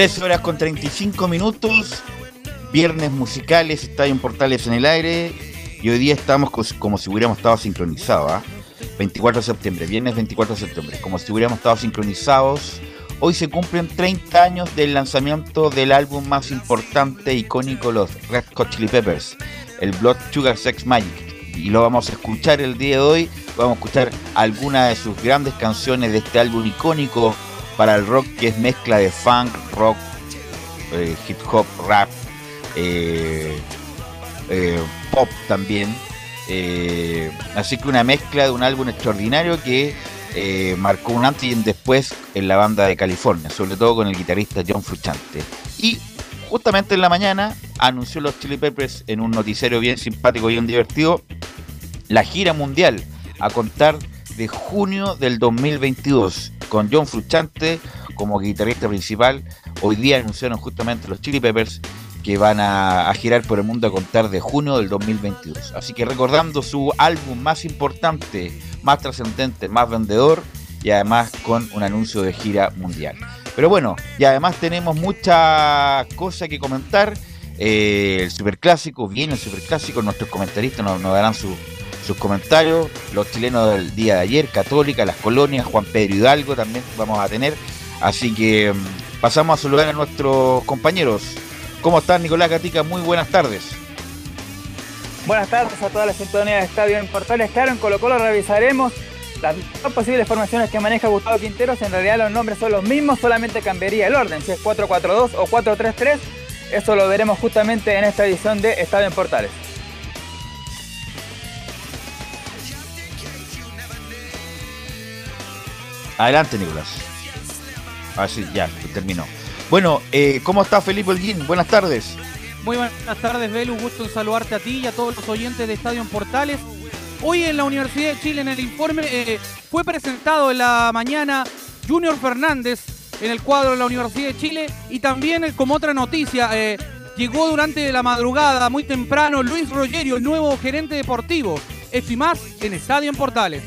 Tres horas con 35 minutos, viernes musicales, Estadio en Portales en el aire, y hoy día estamos como si hubiéramos estado sincronizados, 24 ¿ah? de septiembre, viernes 24 de septiembre, como si hubiéramos estado sincronizados. Hoy se cumplen 30 años del lanzamiento del álbum más importante e icónico, los Red Hot Chili Peppers, el Blood Sugar Sex Magic. Y lo vamos a escuchar el día de hoy, vamos a escuchar algunas de sus grandes canciones de este álbum icónico para el rock que es mezcla de funk, rock, eh, hip hop, rap, eh, eh, pop también. así que una mezcla de un álbum extraordinario que marcó un antes y un después en la banda de California, sobre todo con el guitarrista John Frusciante. Y justamente en la mañana anunció los Chili Peppers en un noticiero bien simpático y bien divertido la gira mundial a contar de junio del 2022 con John Frusciante como guitarrista principal. Hoy día anunciaron justamente los Chili Peppers que van a, girar por el mundo a contar de junio del 2022. Así que recordando su álbum más importante, más trascendente, más vendedor y además con un anuncio de gira mundial. Pero bueno, y además tenemos mucha cosa que comentar. Eh, el superclásico, viene el superclásico, nuestros comentaristas nos darán su, sus comentarios, los chilenos del día de ayer, Católica, las colonias, Juan Pedro Hidalgo también vamos a tener. Así que mm, pasamos a saludar a nuestros compañeros. ¿Cómo están, Nicolás Gatica? Muy buenas tardes. Buenas tardes a toda la sintonía de Estadio en Portales. Claro, en Colo Colo revisaremos las dos posibles formaciones que maneja Gustavo Quinteros. En realidad los nombres son los mismos, solamente cambiaría el orden, si es 4-4-2 o 4-3-3. Eso lo veremos justamente en esta edición de Estadio en Portales. Adelante, Nicolás. Ah, sí, ya, terminó. Bueno, eh, ¿cómo está Felipe Holguín? Buenas tardes. Muy buenas tardes, Belu. Gusto en saludarte a ti y a todos los oyentes de Estadio Portales. Hoy en la Universidad de Chile, en el informe, eh, fue presentado en la mañana Junior Fernández en el cuadro de la Universidad de Chile y también, eh, como otra noticia, llegó durante la madrugada, muy temprano, Luis Rogerio, el nuevo gerente deportivo. Esto y más en Estadio Portales.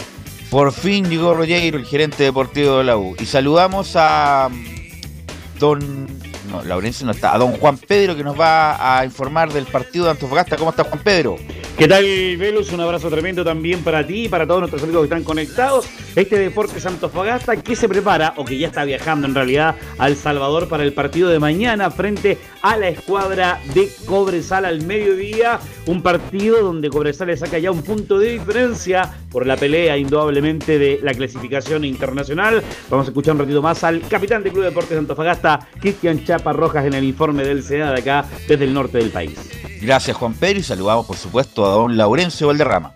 Por fin llegó Rogeiro, el gerente deportivo de la U. Y saludamos a mm, don. Laurencio no está. A don Juan Pedro que nos va a informar del partido de Antofagasta. ¿Cómo está Juan Pedro? ¿Qué tal, Velus? Un abrazo tremendo también para ti y para todos nuestros amigos que están conectados. Este Deporte Santofagasta que se prepara, o que ya está viajando en realidad, a El Salvador para el partido de mañana frente a la escuadra de Cobresal al mediodía. Un partido donde Cobresal le saca ya un punto de diferencia por la pelea, indudablemente, de la clasificación internacional. Vamos a escuchar un ratito más al capitán del Club Deportes Santofagasta, Cristian Chapa Rojas, en el informe del SEA de acá, desde el norte del país. Gracias Juan Pedro saludamos por supuesto a don Laurencio Valderrama.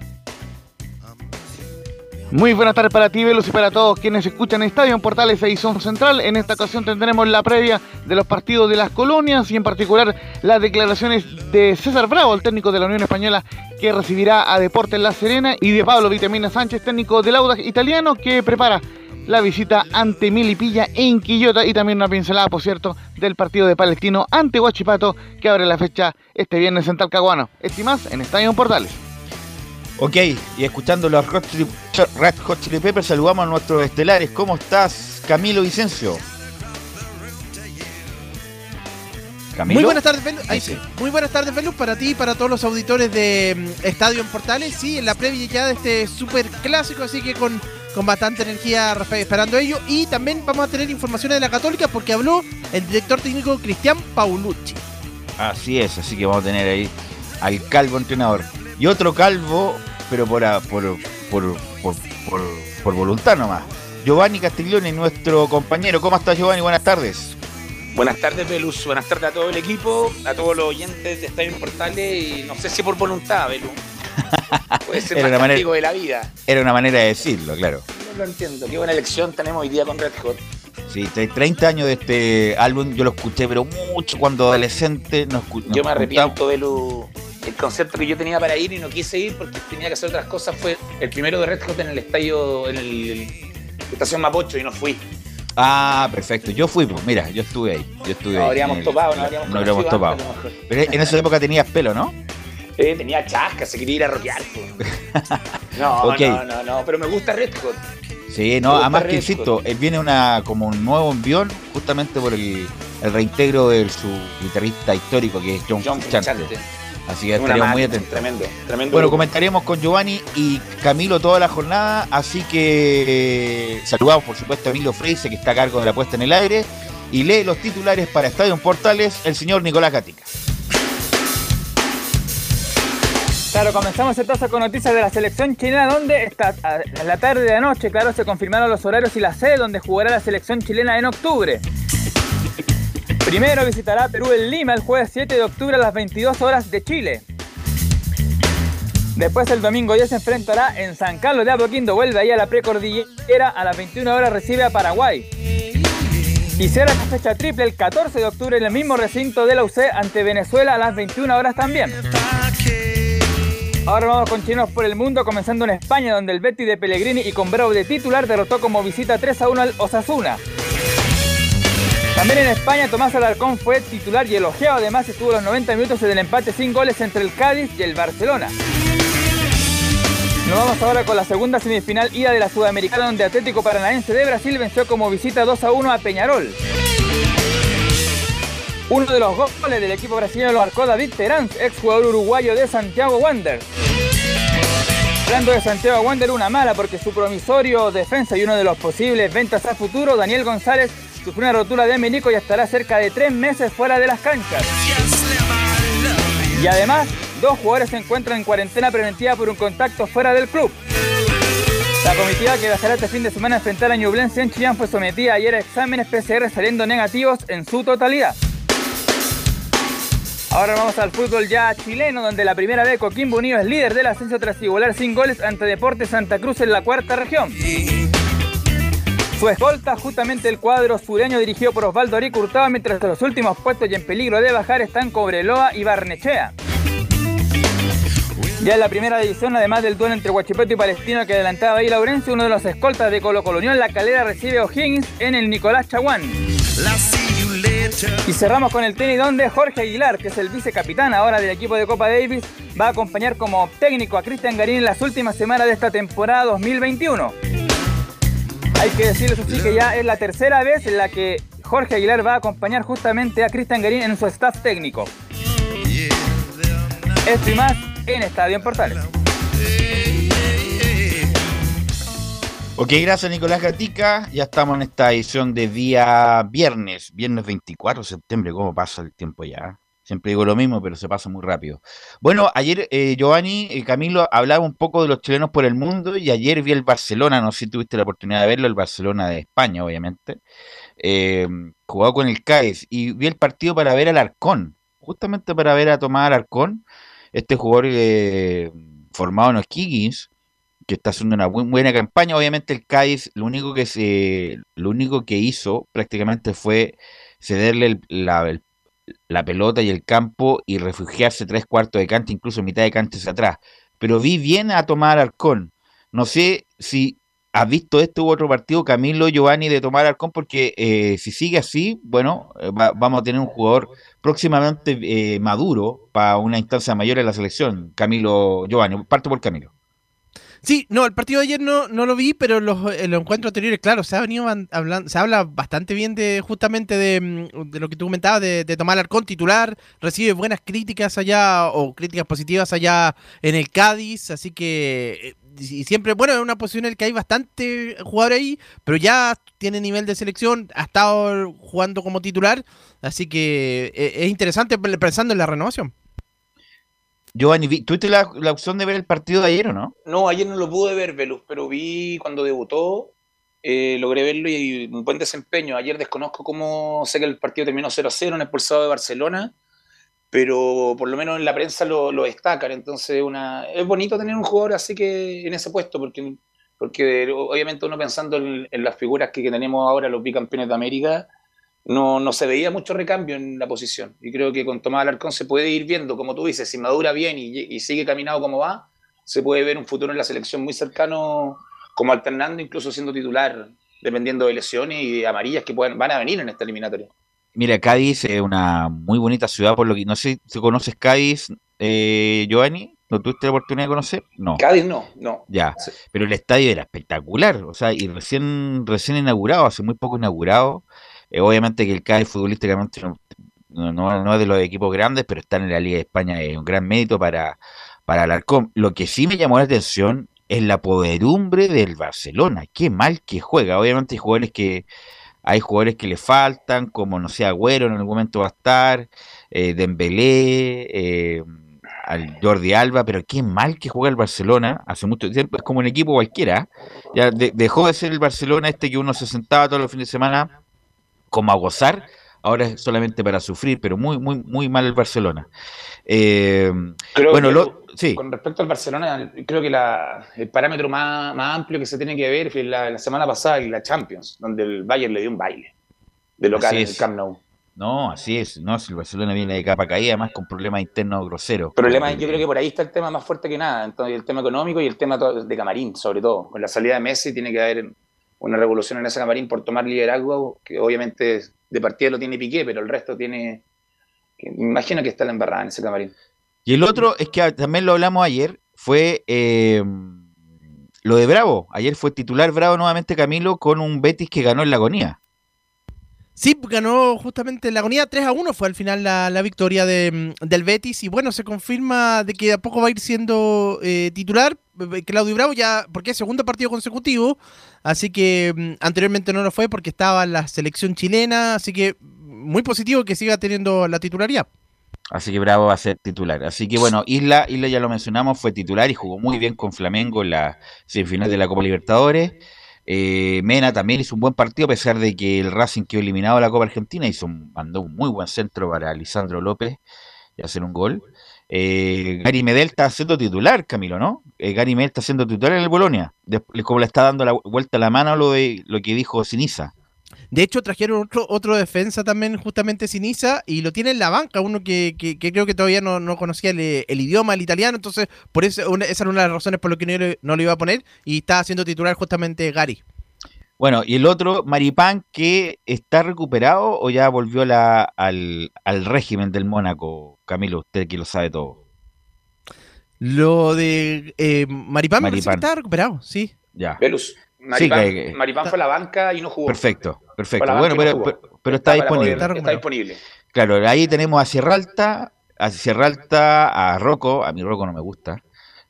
Muy buenas tardes para ti, Velos, y para todos quienes escuchan Estadio en Portales Edición Central. En esta ocasión tendremos la previa de los partidos de las colonias y en particular las declaraciones de César Bravo, el técnico de la Unión Española, que recibirá a Deportes La Serena, y de Pablo Vitamina Sánchez, técnico del Audax italiano, que prepara la visita ante Milipilla en Quillota y también una pincelada, por cierto, del partido de Palestino ante Huachipato que abre la fecha este viernes en Talcahuano. Estimas en Estadio Portales. Ok, y escuchando los Red Hot Chili Peppers, saludamos a nuestros estelares. ¿Cómo estás, Camilo Vicencio? Muy buenas tardes, Velus. Muy buenas tardes, Velus, para ti y para todos los auditores de mm, Estadio en Portales. Sí, en la previa ya de este súper clásico, así que con con bastante energía esperando ello. Y también vamos a tener informaciones de la Católica porque habló el director técnico Cristian Paulucci. Así es, así que vamos a tener ahí al calvo entrenador. Y otro calvo, pero por, por, por, por, voluntad nomás. Giovanni Castiglione, nuestro compañero. ¿Cómo estás, Giovanni? Buenas tardes. Buenas tardes, Belus. Buenas tardes a todo el equipo, a todos los oyentes de Estadio Portales y no sé si por voluntad, Belus. Puede ser era más de la vida. Era una manera de decirlo, claro. No lo entiendo. Qué buena elección tenemos hoy día con Red Hot. Sí, 30 años de este álbum, yo lo escuché, pero mucho cuando adolescente. No yo me arrepiento de lo. El concepto que yo tenía para ir y no quise ir porque tenía que hacer otras cosas fue el primero de Red Hot en el estadio, en el, Estación Mapocho y no fui. Ah, perfecto. Yo fui, pues, mira, yo estuve ahí. Yo estuve no habríamos topado, no habríamos, no habríamos topado. Pero en esa época tenías pelo, ¿no? Eh, tenía chasca, se quería ir a rockear. no, no, no, no, pero me gusta Red Hot. Sí, no, además que insisto, él viene una como un nuevo envión justamente por el, reintegro de su guitarrista histórico que es John, John Así que estaremos muy atentos. Tremendo, tremendo. Bueno, comentaremos con Giovanni y Camilo toda la jornada, así que eh, saludamos por supuesto a Emilio Freise que está a cargo de la puesta en el aire y lee los titulares para Estadio Portales el señor Nicolás Gatica. Claro, comenzamos entonces con noticias de la selección chilena, donde está en la tarde de anoche, claro, se confirmaron los horarios y la sede donde jugará la selección chilena en octubre. Primero visitará Perú en Lima el jueves 7 de octubre a las 22 horas de Chile. Después el domingo ya se enfrentará en San Carlos de Apoquindo, vuelve ahí a la precordillera, a las 21 horas recibe a Paraguay. Y será la fecha triple el 14 de octubre en el mismo recinto de la UC ante Venezuela a las 21 horas también. Ahora vamos con chinos por el mundo, comenzando en España, donde el Betty de Pellegrini y con Bravo de titular derrotó como visita 3 a 1 al Osasuna. También en España, Tomás Alarcón fue titular y elogiado. Además, estuvo los 90 minutos en el empate sin goles entre el Cádiz y el Barcelona. Nos vamos ahora con la segunda semifinal ida de la Sudamericana, donde Atlético Paranaense de Brasil venció como visita 2 a 1 a Peñarol. Uno de los goles del equipo brasileño lo marcó David Terán, ex jugador uruguayo de Santiago Wander. Hablando de Santiago Wander, una mala porque su promisorio defensa y uno de los posibles ventas a futuro, Daniel González, sufrió una rotura de menico y estará cerca de tres meses fuera de las canchas. Y además, dos jugadores se encuentran en cuarentena preventiva por un contacto fuera del club. La comitiva que viajará este fin de semana a enfrentar a Ñublense en Chillán fue sometida ayer a exámenes PCR saliendo negativos en su totalidad. Ahora vamos al fútbol ya chileno, donde la primera vez Coquimbo Unido es líder del ascenso tras igualar sin goles ante Deportes Santa Cruz en la cuarta región. Su escolta, justamente el cuadro sureño dirigido por Osvaldo Arico Hurtado, mientras los últimos puestos y en peligro de bajar están Cobreloa y Barnechea. Ya en la primera división, además del duelo entre Huachipato y Palestino que adelantaba ahí Laurencio, uno de los escoltas de Colo Colo en la calera recibe O'Higgins en el Nicolás Chaguán. Y cerramos con el tenis donde Jorge Aguilar, que es el vicecapitán ahora del equipo de Copa Davis, va a acompañar como técnico a Cristian Garín en las últimas semanas de esta temporada 2021. Hay que decirles así que ya es la tercera vez en la que Jorge Aguilar va a acompañar justamente a Cristian Garín en su staff técnico. Esto y más en Estadio en Portales. Ok, gracias Nicolás Gatica. Ya estamos en esta edición de día viernes, viernes 24 de septiembre. ¿Cómo pasa el tiempo ya? Siempre digo lo mismo, pero se pasa muy rápido. Bueno, ayer eh, Giovanni y Camilo hablaba un poco de los chilenos por el mundo y ayer vi el Barcelona, no sé si tuviste la oportunidad de verlo, el Barcelona de España, obviamente. Eh, jugado con el Cádiz y vi el partido para ver al Arcón, justamente para ver a Tomás Alarcón, este jugador eh, formado en O'Higgins que está haciendo una buena campaña. Obviamente el Cádiz lo único que se, lo único que hizo prácticamente fue cederle la, pelota y el campo y refugiarse tres cuartos de cancha, incluso mitad de cancha hacia atrás. Pero vi bien a tomar Arcón. No sé si has visto este u otro partido, Camilo Giovanni, de tomar Arcón, porque eh, si sigue así, bueno, eh, vamos a tener un jugador próximamente eh, maduro para una instancia mayor en la selección. Camilo Giovanni, parto por Camilo. Sí, no, el partido de ayer no, no lo vi, pero los, en los encuentros anteriores, claro, se ha venido hablando, se habla bastante bien de justamente de, mm, lo que tú comentabas, de, de tomar Arcón titular, recibe buenas críticas allá, o críticas positivas allá en el Cádiz, así que eh, y siempre, bueno, es una posición en la que hay bastante jugadores ahí, pero ya tiene nivel de selección, ha estado jugando como titular, así que eh, es interesante pensando en la renovación. Giovanni, ¿tuviste la, la opción de ver el partido de ayer o no? No, ayer no lo pude ver, Velus, pero vi cuando debutó, eh, logré verlo y un buen desempeño. Ayer desconozco cómo, sé que el partido terminó 0-0 en el expulsado de Barcelona, pero por lo menos en la prensa lo, lo destacan. Entonces, una, es bonito tener un jugador así que en ese puesto, porque, porque obviamente uno pensando en, en las figuras que, que tenemos ahora, los bicampeones de América, no, no se veía mucho recambio en la posición. Y creo que con Tomás Alarcón se puede ir viendo, como tú dices, si madura bien y, sigue caminado como va, se puede ver un futuro en la selección muy cercano, como alternando, incluso siendo titular, dependiendo de lesiones y de amarillas que pueden, van a venir en esta eliminatoria. Mira, Cádiz es una muy bonita ciudad, por lo que no sé si conoces Cádiz, eh, Giovanni. ¿No tuviste la oportunidad de conocer? No. Cádiz no, no. Ya, pero el estadio era espectacular, o sea, y recién, recién inaugurado, hace muy poco inaugurado. Eh, obviamente que el Cádiz futbolísticamente no, no, es de los equipos grandes, pero estar en la Liga de España es un gran mérito para, para Alarcón. Lo que sí me llamó la atención es la poderumbre del Barcelona. Qué mal que juega. Obviamente hay jugadores que hay jugadores que le faltan, como no sé, Agüero en algún momento va a estar, eh, Dembélé, eh, al Jordi Alba, pero qué mal que juega el Barcelona hace mucho tiempo, es como un equipo cualquiera, ya dejó de ser el Barcelona este que uno se sentaba todos los fines de semana como a gozar, ahora es solamente para sufrir, pero muy, muy, muy mal el Barcelona. Eh, bueno, sí. con respecto al Barcelona, creo que el parámetro más, amplio que se tiene que ver es la, semana pasada en la Champions, donde el Bayern le dio un baile de local en el Camp Nou. No, así es, no, si el Barcelona viene de capa caída, además con problemas internos groseros. Problema, yo creo que por ahí está el tema más fuerte que nada, entonces el tema económico y el tema de camarín, sobre todo. Con la salida de Messi tiene que haber una revolución en ese camarín por tomar liderazgo, que obviamente de partida lo tiene Piqué, pero el resto tiene. Me imagino que está la embarrada en ese camarín. Y el otro es que también lo hablamos ayer, fue eh, lo de Bravo. Ayer fue titular Bravo nuevamente Camilo con un Betis que ganó en la agonía. Sí, ganó justamente en la agonía 3 a 1 fue al final la, victoria de, del Betis y bueno, se confirma de que a poco va a ir siendo eh, titular eh, Claudio Bravo ya, porque es segundo partido consecutivo, así que mm, anteriormente no lo fue porque estaba en la selección chilena, así que muy positivo que siga teniendo la titularidad. Así que Bravo va a ser titular. Así que bueno, Isla, Isla ya lo mencionamos, fue titular y jugó muy bien con Flamengo en la semifinal de la Copa Libertadores. Eh, Mena también hizo un buen partido, a pesar de que el Racing quedó eliminado de la Copa Argentina, hizo mandó un muy buen centro para Lisandro López y hacer un gol. Eh, Gary Medel está siendo titular, Camilo, ¿no? Eh, Gary Medel está siendo titular en el Bolonia, como le está dando la vuelta a la mano lo de lo que dijo Siniza. De hecho, trajeron otro, otro defensa también, justamente Sinisa, y lo tiene en la banca, uno que, creo que todavía no, conocía el, idioma, el italiano, entonces por eso esa era una de las razones por las que no, lo iba a poner, y está haciendo titular justamente Gary. Bueno, y el otro, Maripán, que está recuperado o ya volvió la, al, régimen del Mónaco, Camilo, usted que lo sabe todo. Lo de eh, Maripán, Maripán. está recuperado, sí. Ya. Velus. Maripán, fue a la banca y no jugó. Perfecto, perfecto. Bueno, pero, pero, está, disponible. está, disponible. Claro, ahí tenemos a Sierra Alta, a Sierra Alta, a Rocco, a mi Rocco no me gusta.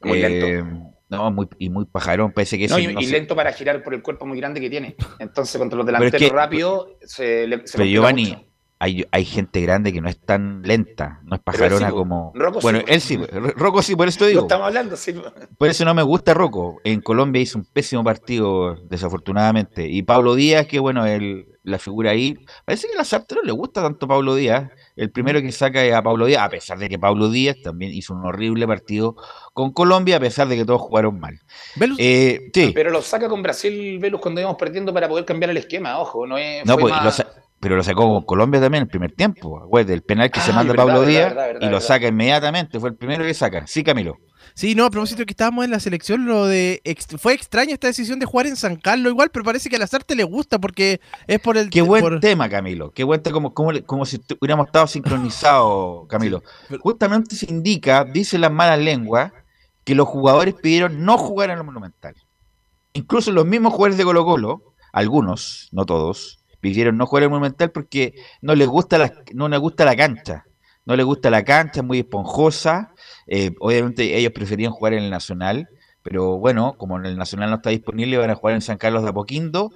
Muy lento. Eh, no, muy, y muy pajarón, parece que No, eso y, no y lento para girar por el cuerpo muy grande que tiene. Entonces, contra los Pero es delanteros que- rápidos, se, le, se Pero Giovanni, mucho. Hay, hay gente grande que no es tan lenta, no es pajarona sí, como. Rocco sí, bueno, po. él sí, Ro- Rocco sí, por eso te digo. estamos hablando, sí. Por eso no me gusta Rocco. En Colombia hizo un pésimo partido, desafortunadamente. Y Pablo Díaz, que bueno, el, la figura ahí. Parece que a la Sartre no le gusta tanto Pablo Díaz. El primero que saca es a Pablo Díaz, a pesar de que Pablo Díaz también hizo un horrible partido con Colombia, a pesar de que todos jugaron mal. Velus, Eh, sí, Pero lo saca con Brasil, Velus, cuando íbamos perdiendo para poder cambiar el esquema, ojo, no es. no, fue pues, más- lo sa- pero lo sacó con Colombia también el primer tiempo. Acuérdate, el penal que se Ah, manda verdad, Pablo Díaz verdad, verdad, y lo verdad. saca inmediatamente. Fue el primero que saca. Sí, Camilo. Sí, no, a propósito de que estábamos en la selección, lo de ex- fue extraña esta decisión de jugar en San Carlos igual, pero parece que a Lazarte le gusta porque es por el Qué buen por- tema, Camilo. Qué buen tema, como, como, como si hubiéramos estado sincronizados, Camilo. pero- Justamente se indica, dicen las malas lenguas, que los jugadores pidieron no jugar en el Monumental. Incluso los mismos jugadores de Colo Colo, algunos, no todos, pidieron no jugar el Monumental porque no les gusta la, no les gusta la cancha. No les gusta la cancha, es muy esponjosa. Eh, obviamente ellos preferían jugar en el Nacional, pero bueno, como en el Nacional no está disponible, van a jugar en San Carlos de Apoquindo,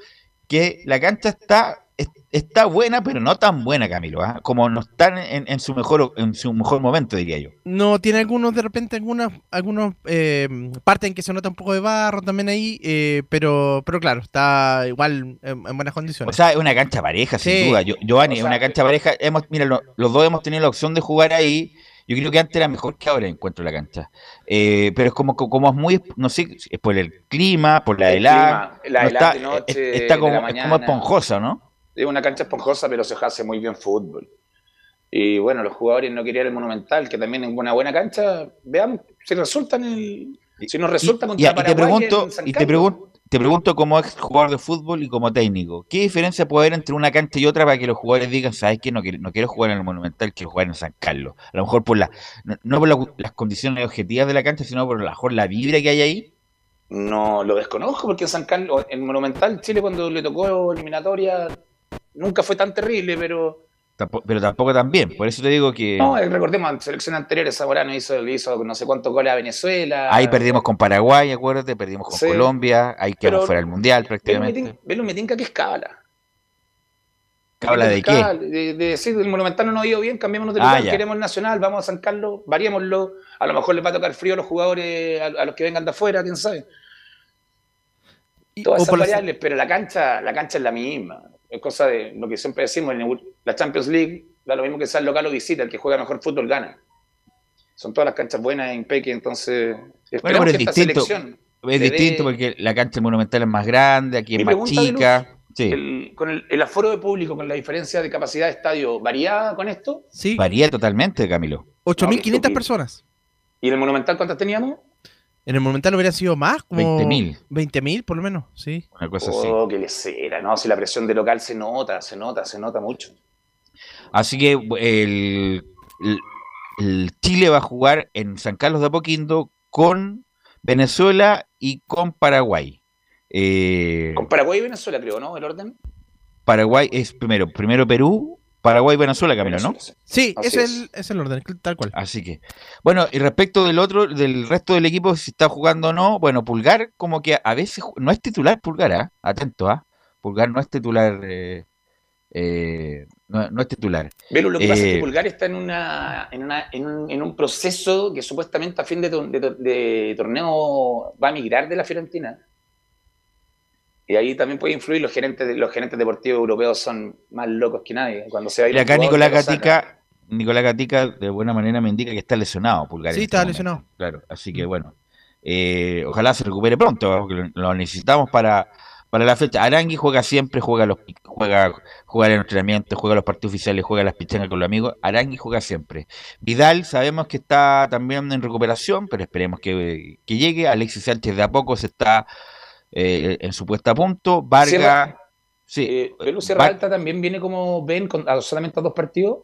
que la cancha está, es- está buena, pero no tan buena, Camilo, ¿ah? como no están en, en su mejor en su mejor momento, diría yo. No, tiene algunos, de repente, algunas algunos eh, partes en que se nota un poco de barro también ahí, eh, pero pero claro, está igual en, en buenas O condiciones. sea, es una cancha pareja, sin Sí. duda. Yo, Giovanni, O es una cancha pareja. Hemos, mira, lo- los dos hemos tenido la opción de jugar ahí. Yo creo que antes era mejor que ahora encuentro la cancha. Eh, pero es como, como es muy, no sé, es por el clima, por la El helada. no helada está, de noche, es- está de como, la es como esponjosa, ¿no? Es una cancha esponjosa, pero se hace muy bien fútbol. Y bueno, los jugadores no querían el Monumental, que también es una buena cancha. Veamos si resulta en el. Si nos resulta Y- contra y, y te Paraguay pregunto, en San y te, pregun- te pregunto como ex jugador de fútbol y como técnico, ¿qué diferencia puede haber entre una cancha y otra para que los jugadores digan, sabes que no quiero, no quiero jugar en el Monumental, quiero jugar en San Carlos? A lo mejor por la, no, no por la- las condiciones objetivas de la cancha, sino por a lo mejor la vibra que hay ahí. No lo desconozco porque en San Carlos, en Monumental, Chile cuando le tocó eliminatoria, nunca fue tan terrible, pero Tampo- pero tampoco tan bien. Por eso te digo que no, eh, recordemos, en selección anteriores Zamorano hizo, hizo no sé cuántos goles a Venezuela. ahí perdimos con Paraguay, acuérdate, perdimos con Sí. Colombia, ahí quedamos fuera del Mundial prácticamente. Velo Metinca que es cábala. ¿Habla de qué? Cábala, De, de decir, el Monumental no ha ido bien, cambiémonos de Ah, lugar, ya. queremos el Nacional, vamos a San Carlos, variémoslo. A lo mejor les va a tocar frío a los jugadores, a, a los que vengan de afuera, quién sabe. Todas esas la- variables, pero la cancha, la cancha es la misma. Es cosa de lo que siempre decimos, la Champions League da lo mismo que sea el local o visita, el que juega mejor fútbol gana. Son todas las canchas buenas en Peque, entonces esperamos pero es que esta distinto. selección Es dé distinto porque la cancha monumental es más grande, aquí es Mi más chica. Sí. el- con el, el aforo de público, con la diferencia de capacidad de estadio, ¿varía con esto? Sí, Varía totalmente, Camilo. 8.500 No, personas. ¿Y en el Monumental cuántas teníamos? En el Monumental hubiera sido más, como 20.000. 20.000 por lo menos, sí. Una cosa así. Oh, qué lesera, ¿no? Si la presión de local se nota, se nota, se nota mucho. Así que el, el- el Chile va a jugar en San Carlos de Apoquindo con Venezuela y con Paraguay. Eh, Con Paraguay y Venezuela, creo, ¿no? El orden. Paraguay es primero, primero Perú, Paraguay, Venezuela, Camilo, ¿no? Sí. Así es es. el, es el orden, tal cual. Así que, bueno, y respecto del otro, del resto del equipo, si está jugando o no, bueno, Pulgar como que a veces no es titular Pulgar, ¿ah? Atento, ¿ah? Pulgar no es titular, eh, eh, no, no es titular. Velo, lo que pasa es Eh, que Pulgar está en, una, en, una- en un, en un proceso que supuestamente a fin de, de torneo va a migrar de la Fiorentina. Y ahí también puede influir los gerentes, los gerentes deportivos europeos son más locos que nadie. Cuando se va Y acá Nicolás. Gatica, Nicolás Gatica de buena manera me indica que está lesionado Pulgar. Sí, este está momento. lesionado. Claro, así que bueno, eh, ojalá se recupere pronto, porque lo, lo necesitamos para, para la fecha. Arangui juega siempre, juega los juega, juega el entrenamiento, juega los partidos oficiales, juega las pichangas con los amigos. Arangui juega siempre. Vidal sabemos que está también en recuperación, pero esperemos que, que llegue. Alexis Sánchez de a poco se está eh, en su puesta a punto. Vargas, sí. Eh, Velo Sierra Alta también viene como ven con a solamente a dos partidos.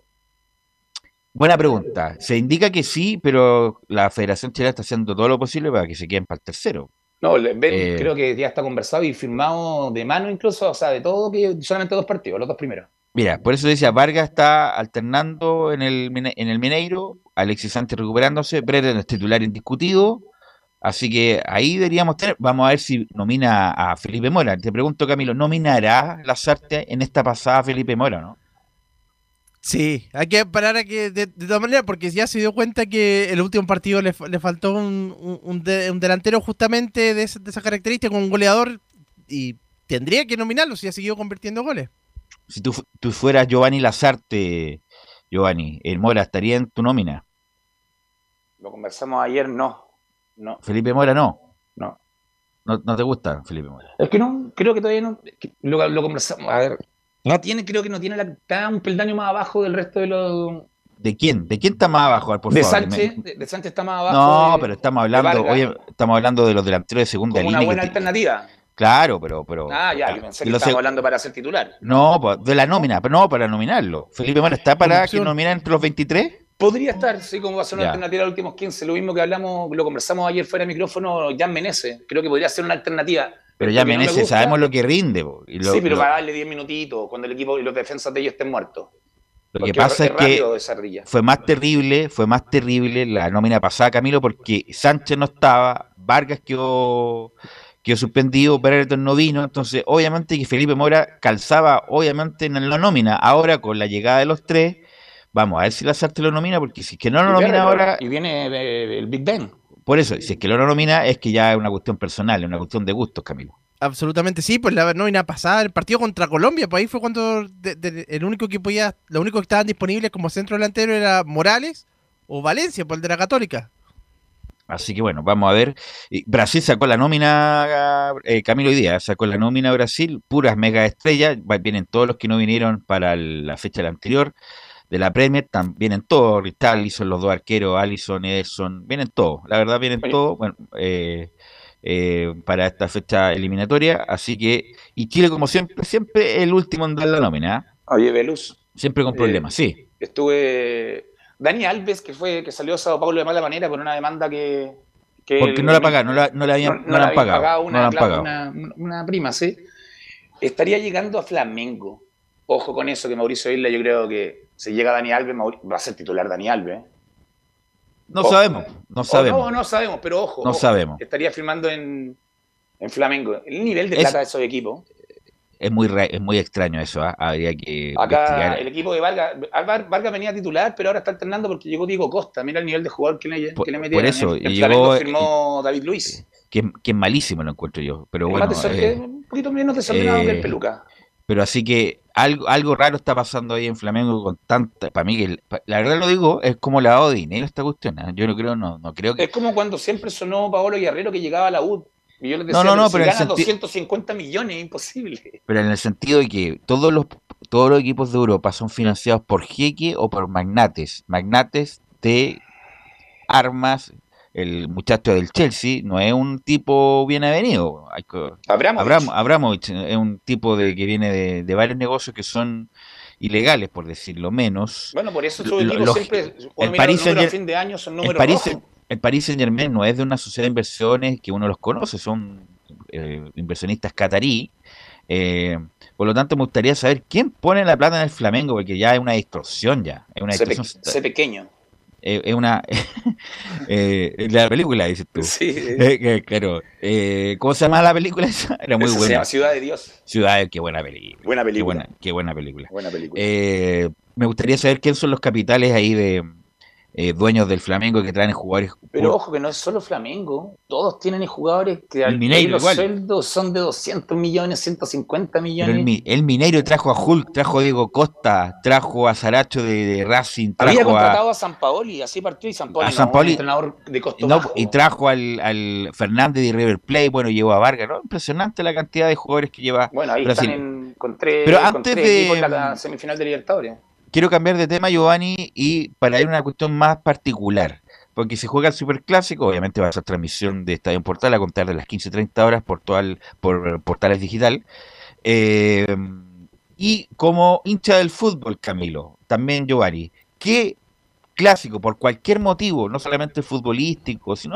Buena pregunta. Se indica que sí, pero la Federación Chilena está haciendo todo lo posible para que se queden para el tercero. No, Ben Eh. creo que ya está conversado y firmado de mano incluso, o sea, de todo, que solamente dos partidos, los dos primeros. Mira, por eso decía, Vargas está alternando en el, en el Mineiro Alexis Sánchez recuperándose, Brereton es titular indiscutido, así que ahí deberíamos tener, vamos a ver si nomina a Felipe Mora. Te pregunto, Camilo, ¿nominará Lazarte en esta pasada Felipe Mora, no? Sí, hay que parar a que, de, todas maneras, porque ya se dio cuenta que el último partido le, faltó un, delantero justamente de, esa, de esa característica, un goleador, y tendría que nominarlo si ha seguido convirtiendo goles. Si tú, tú fueras Giovanni Lazarte, Giovanni, ¿el Mora estaría en tu nómina? Lo conversamos ayer, no. No. Felipe Mora no. No. no. te gusta Felipe Mora? Es que no, creo que todavía no. Lo, lo conversamos. A ver, no tiene, creo que no tiene la, está un peldaño más abajo del resto de los. ¿De quién? ¿De quién está más abajo? Por de Sánchez, de, Sánchez está más abajo. No, pero estamos hablando, oye, estamos hablando de los delanteros de segunda línea. Una buena alternativa. Claro, pero, pero. Ah, ya, yo pensé que estábamos hablando para ser titular. No, pues, de la nómina, pero no para nominarlo. Felipe Mora está para que nominen entre los 23. Podría estar, sí, como va a ser una alternativa a los últimos 15. Lo mismo que hablamos, lo conversamos ayer fuera de micrófono, Jan Menezes. Creo que podría ser una alternativa. Pero ya Menezes sabemos lo que rinde. sí, pero para darle 10 minutitos cuando el equipo y los defensas de ellos estén muertos. Lo que pasa es, que fue más terrible, fue más terrible la nómina pasada, Camilo, porque Sánchez no estaba, Vargas quedó, quedó suspendido, Brereton no vino, entonces obviamente que Felipe Mora calzaba obviamente en la nómina. Ahora con la llegada de los tres, vamos a ver si la Sánchez lo nomina, porque si es que no lo nomina ahora... Y viene eh, el Big Ben. Por eso, si es que lo nomina es que ya es una cuestión personal, es una cuestión de gustos, Camilo. Absolutamente sí, pues la nómina pasada, el partido contra Colombia, pues ahí fue cuando el único que podía, lo único que estaban disponibles como centro delantero era Morales o Valencia, por pues el de la Católica. Así que bueno, vamos a ver. Brasil sacó la nómina, eh, Camilo hoy día, sacó la nómina Brasil, puras mega estrellas, vienen todos los que no vinieron para la fecha la anterior de la Premier, también en todo, Richarlison, los dos arqueros, Allison, Ederson, vienen todos, la verdad vienen todos, bueno, eh, eh, para esta fecha eliminatoria, así que, y Chile como siempre, siempre el último en dar la nómina. ¿eh? Oye, Velus. Siempre con problemas, sí. Estuve, Dani Alves, que fue, que salió a Sao Paulo de mala manera por una demanda que... Porque no la pagaron, no la, no la habían, no, la pagado, una, Una, una prima, sí. Estaría llegando a Flamengo. Ojo con eso, que Mauricio Isla, yo creo que si llega Dani Alves, va a ser titular Dani Alves. No sabemos, no sabemos. No, no sabemos, pero ojo. No sabemos. Estaría firmando en, en Flamengo. El nivel de plata de esos equipos. Es muy, es muy extraño eso, ¿ah? habría que. Acá el equipo de Vargas, Vargas venía titular, pero ahora está alternando porque llegó Diego Costa. Mira el nivel de jugador que le, que le metieron. Por eso, y llegó, firmó David Luis. Que, que, es malísimo lo encuentro yo. Pero bueno. Eh, un poquito menos desordenado que el Peluca. Pero así que algo, algo raro está pasando ahí en Flamengo con tanta. Para mí, que la verdad lo digo, es como la de dinero esta cuestión. ¿eh? Yo no creo, no, no creo que. Es como cuando siempre sonó Paolo Guerrero que llegaba a la U. Y yo les decía, no, no, no, pero, si gana 250 millones, es imposible. Pero en el sentido de que todos los, todos los equipos de Europa son financiados por jeque o por magnates. Magnates de armas, el muchacho del Chelsea no es un tipo bien avenido. Abramovich. Abramovich es un tipo de que viene de, varios negocios que son ilegales, por decirlo menos. Bueno, por eso su equipo siempre, el París a fin de año son números el París, el París Saint Germain no es de una sociedad de inversiones que uno los conoce, son eh, inversionistas catarí. Eh, por lo tanto, me gustaría saber quién pone la plata en el Flamengo, porque ya es una distorsión ya. Es una distorsión. pequeño. Eh, es una. eh, la película, dices tú. Sí. Eh, claro. Eh, ¿Cómo se llama la película esa? Era muy buena. Ciudad de Dios. Ciudad, qué buena película. Buena película. Qué buena, qué buena película. Buena película. me gustaría saber quiénes son los capitales ahí de, eh, dueños del Flamengo que traen jugadores. Pero ojo que no es solo Flamengo, todos tienen jugadores que el Mineiro, los sueldos son de 200 millones, 150 millones. el, Mineiro trajo a Hulk, trajo a Diego Costa, trajo a Zaracho de, Racing. Trajo Había contratado a, San Paoli, así partió y San Paoli, a entrenador de costo Y trajo al, al, Fernández de River Plate, bueno, llevó a Vargas, ¿no? Impresionante la cantidad de jugadores que lleva. Bueno, ahí están en, con tres, Pero antes de, la semifinal de Libertadores quiero cambiar de tema, Giovanni, y para ir a una cuestión más particular. Porque se juega el Superclásico, obviamente va a ser transmisión de Estadio Portal a contar de las 15.30 horas por, por Portales Digital. Eh, y como hincha del fútbol, Camilo, también Giovanni, ¿qué clásico, por cualquier motivo, no solamente futbolístico, sino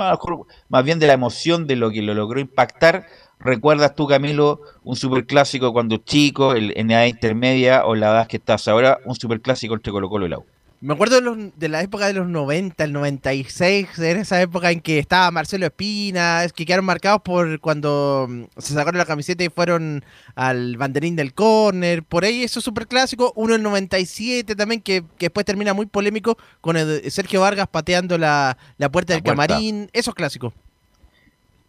más bien de la emoción de lo que lo logró impactar, ¿Recuerdas tú, Camilo, un superclásico cuando chico, el, en edad intermedia o la edad que estás ahora, un superclásico entre Colo Colo y la Me acuerdo de, los, de, la época de los 90, el 96, en esa época en que estaba Marcelo Espina, es que quedaron marcados por cuando mm, se sacaron la camiseta y fueron al banderín del córner. Por ahí eso es súper clásico. Uno en 97 también, que, que, después termina muy polémico con el, Sergio Vargas pateando la, la puerta del camarín. Eso es clásico.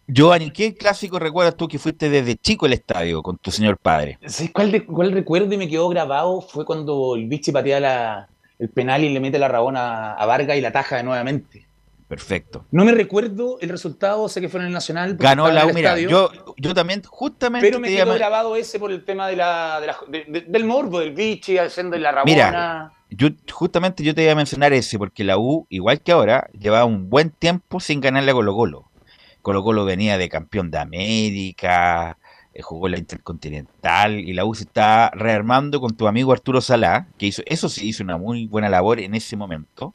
Giovanni, ¿qué clásico recuerdas tú que fuiste desde chico al estadio con tu señor padre? ¿Cuál, cuál recuerdo y me quedó grabado? Fue cuando el bichi patea la, el penal y le mete la rabona a Vargas y la taja nuevamente. Perfecto. No me recuerdo el resultado, sé que fue en el Nacional. Ganó la U, mira, yo, yo también, justamente. Pero me quedó grabado ese por el tema de la, del morbo del bichi haciendo la rabona. Mira, yo, justamente yo te iba a mencionar ese, porque la U, igual que ahora, llevaba un buen tiempo sin ganarle a Colo Colo. Colo Colo venía de campeón de América, eh, jugó la Intercontinental y la U se está rearmando con tu amigo Arturo Salá, que hizo, eso sí hizo una muy buena labor en ese momento.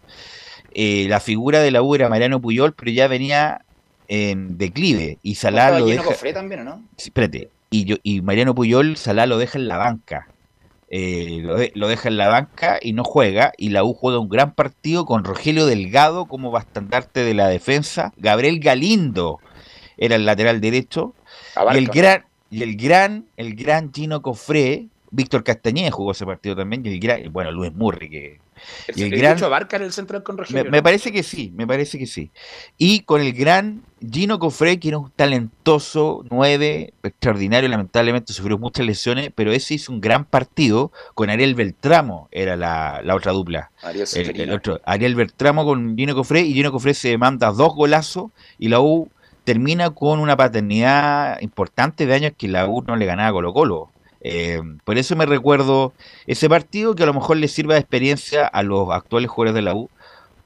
Eh, la figura de la U era Mariano Puyol, pero ya venía en declive y Salá lo deja... también, ¿no? espérate, y, yo, y Mariano Puyol, Salá lo deja en la banca. Eh, lo, deja en la banca y no juega, y la U juega un gran partido con Rogelio Delgado como bastandarte de la defensa, Gabriel Galindo era el lateral derecho, y el gran, y el gran, el gran Gino Cofré, Víctor Castañeda jugó ese partido también, y el gran, bueno, Luis Murri, que el, gran, abarca en el central con Rogelio. Me, parece que sí, me parece que sí. Y con el gran Gino Cofré, que era un talentoso 9, extraordinario, lamentablemente sufrió muchas lesiones, pero ese hizo un gran partido con Ariel Beltramo, era la, otra dupla. el, otro, Ariel Beltramo con Gino Cofré, y Gino Cofré se manda dos golazos, y la U termina con una paternidad importante de años que la U no le ganaba a Colo Colo. Eh, por eso me recuerdo ese partido que a lo mejor le sirva de experiencia a los actuales jugadores de la U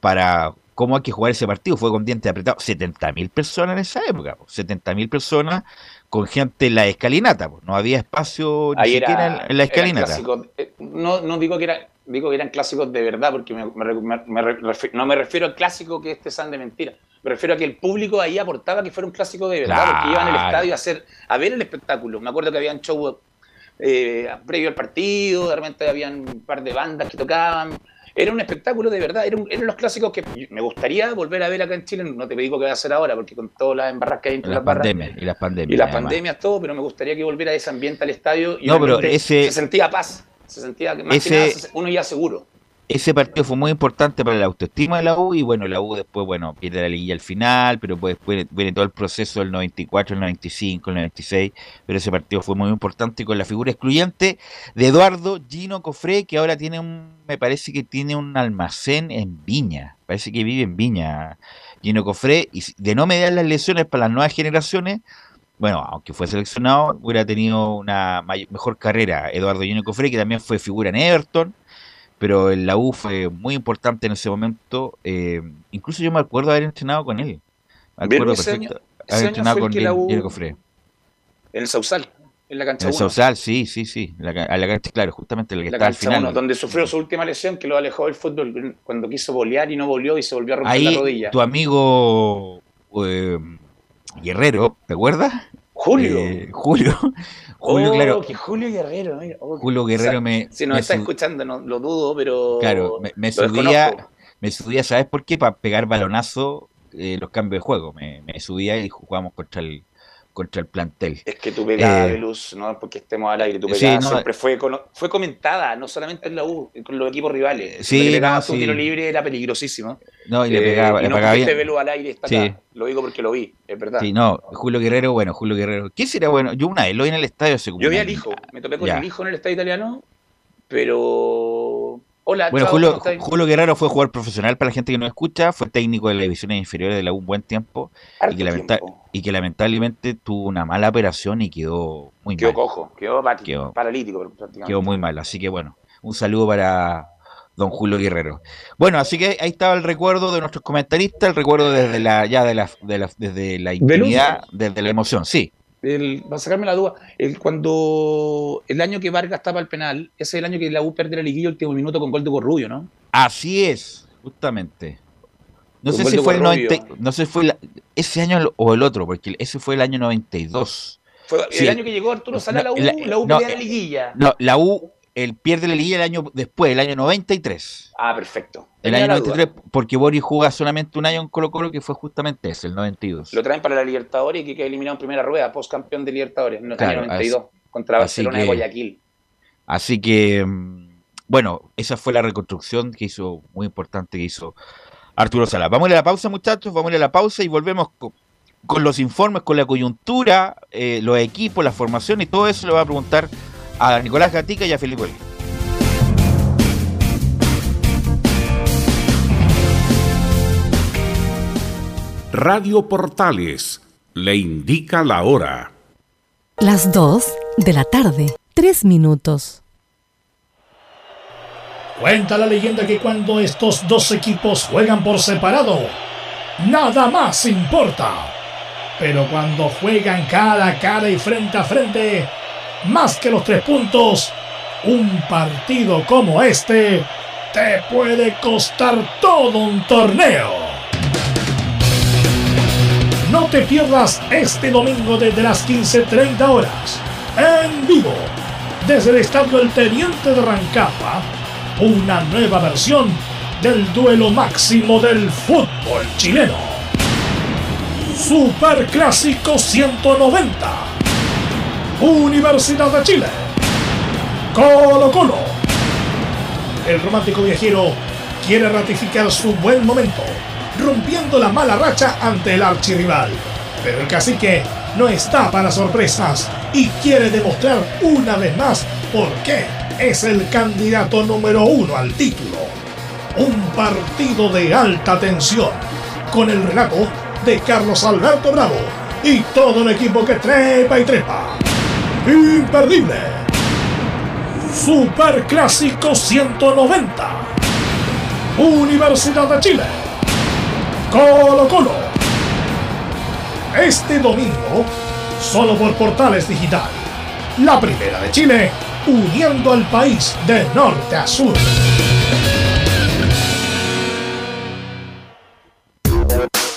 para cómo hay que jugar ese partido. Fue con dientes apretados. 70.000 personas en esa época. 70.000 personas con gente en la escalinata. No había espacio ni siquiera en, la escalinata. Eh, no, no digo que era digo que eran clásicos de verdad, porque no me refiero al clásico que este san de mentira. Me refiero a que el público ahí aportaba que fuera un clásico de verdad, porque iban al estadio a, hacer, a ver el espectáculo. Me acuerdo que habían show eh, previo al partido, de repente habían un par de bandas que tocaban. Era un espectáculo de verdad, eran, los clásicos que me gustaría volver a ver acá en Chile. No te digo que va a hacer ahora, porque con todas las embarras que hay entre las, barras. y las pandemias. Y las pandemias, todo, pero me gustaría que volviera ese ambiente al estadio y no, pero ese, se sentía paz, se sentía que más que nada uno ya seguro ese partido fue muy importante para la autoestima de la U y bueno, la U después, bueno, pierde la liguilla al final, pero pues viene, todo el proceso del 94, el 95, el 96, pero ese partido fue muy importante con la figura excluyente de Eduardo Gino Cofré, que ahora tiene un, me parece que tiene un almacén en Viña, parece que vive en Viña Gino Cofré, y de no mediar las lesiones para las nuevas generaciones, bueno, aunque fue seleccionado, hubiera tenido una mejor carrera Eduardo Gino Cofré, que también fue figura en Everton, pero en la U fue muy importante en ese momento. Eh, incluso yo me acuerdo haber entrenado con él. Me acuerdo perfecto. haber entrenado con Diego Cofré. En el Sausal, en la cancha En el Sausal, sí, sí, sí. La, a la cancha, claro, justamente la que está al final. donde sufrió su última lesión que lo alejó del fútbol cuando quiso bolear y no volvió y se volvió a romper la rodilla. Tu amigo eh, Guerrero, ¿te acuerdas? Julio. Eh, Julio. Julio, oh, claro. Que Julio Guerrero, oh, Julio Guerrero me. Si nos está escuchando, no lo dudo, pero. Claro, me, subía. Me subía, ¿sabes por qué? Para pegar balonazo eh, los cambios de juego. Me, me subía y jugábamos contra el, contra el plantel. Es que tu pegada de luz, no porque estemos al aire, tu pegada siempre fue, fue comentada, no solamente en la U, con los equipos rivales. Sí, le pegaba no, tiro libre era peligrosísimo. No, y le pegaba, eh, le no pegaba bien. Velo al aire está acá. Lo digo porque lo vi, es verdad. Sí, no, Julio Guerrero, bueno, Julio Guerrero. ¿Qué será bueno? Yo una vez lo vi en el estadio Yo vi al hijo, me topé con el hijo en el estadio italiano, pero Hola, bueno, Julio, Julio, Guerrero fue jugador profesional para la gente que no escucha, fue técnico de las divisiones inferiores de la U un buen tiempo y que, y que, lamentablemente tuvo una mala operación y quedó muy quedó mal. cojo, quedó, quedó paralítico prácticamente. Quedó muy mal, así que bueno, un saludo para don Julio Guerrero. Bueno, así que ahí estaba el recuerdo de nuestros comentaristas, el recuerdo desde la ya de la, de la desde la intimidad, desde la emoción, sí el, a sacarme la duda, el, cuando el año que Vargas tapa el penal, ese es el año que la U pierde la liguilla el último minuto con gol de Corrubio, ¿no? Así es, justamente. No sé si fue el 90, no sé si fue ese año o el otro, porque ese fue el año 92. Fue el año que llegó Arturo Sala la U, la U no, la liguilla. No, la U él pierde la liga el año después, el año 93. Ah, perfecto. El año 93, porque Boris juega solamente un año en Colo Colo, que fue justamente ese, el 92. Lo traen para la Libertadores y que queda eliminado en primera rueda, post campeón de Libertadores, en el año 92, contra Barcelona de Guayaquil. Así que, mm, bueno, esa fue la reconstrucción que hizo, muy importante que hizo Arturo Sala. Vamos a la pausa, muchachos, vamos a la pausa y volvemos con, los informes, con la coyuntura, eh, los equipos, la formación y todo eso le voy a preguntar a Nicolás Gatica y a Felipe Olguín. Radio Portales le indica la hora. Las 2 de la tarde, 3 minutos. Cuenta la leyenda que cuando estos dos equipos juegan por separado, nada más importa. Pero cuando juegan cara a cara y frente a frente, más que los tres puntos, un partido como este te puede costar todo un torneo. No te pierdas este domingo desde las 15.30 horas, en vivo, desde el Estadio El Teniente de Rancapa una nueva versión del duelo máximo del fútbol chileno. Super Clásico 190. Universidad de Chile. Colo Colo. El romántico viajero quiere ratificar su buen momento, rompiendo la mala racha ante el archirrival. Pero el cacique no está para sorpresas y quiere demostrar una vez más por qué es el candidato número uno al título. Un partido de alta tensión, con el relato de Carlos Alberto Bravo y todo el equipo que trepa y trepa. Imperdible. Super Clásico 190. Universidad de Chile. Colo Colo. Este domingo, solo por Portales Digital. La primera de Chile uniendo al país de norte a sur.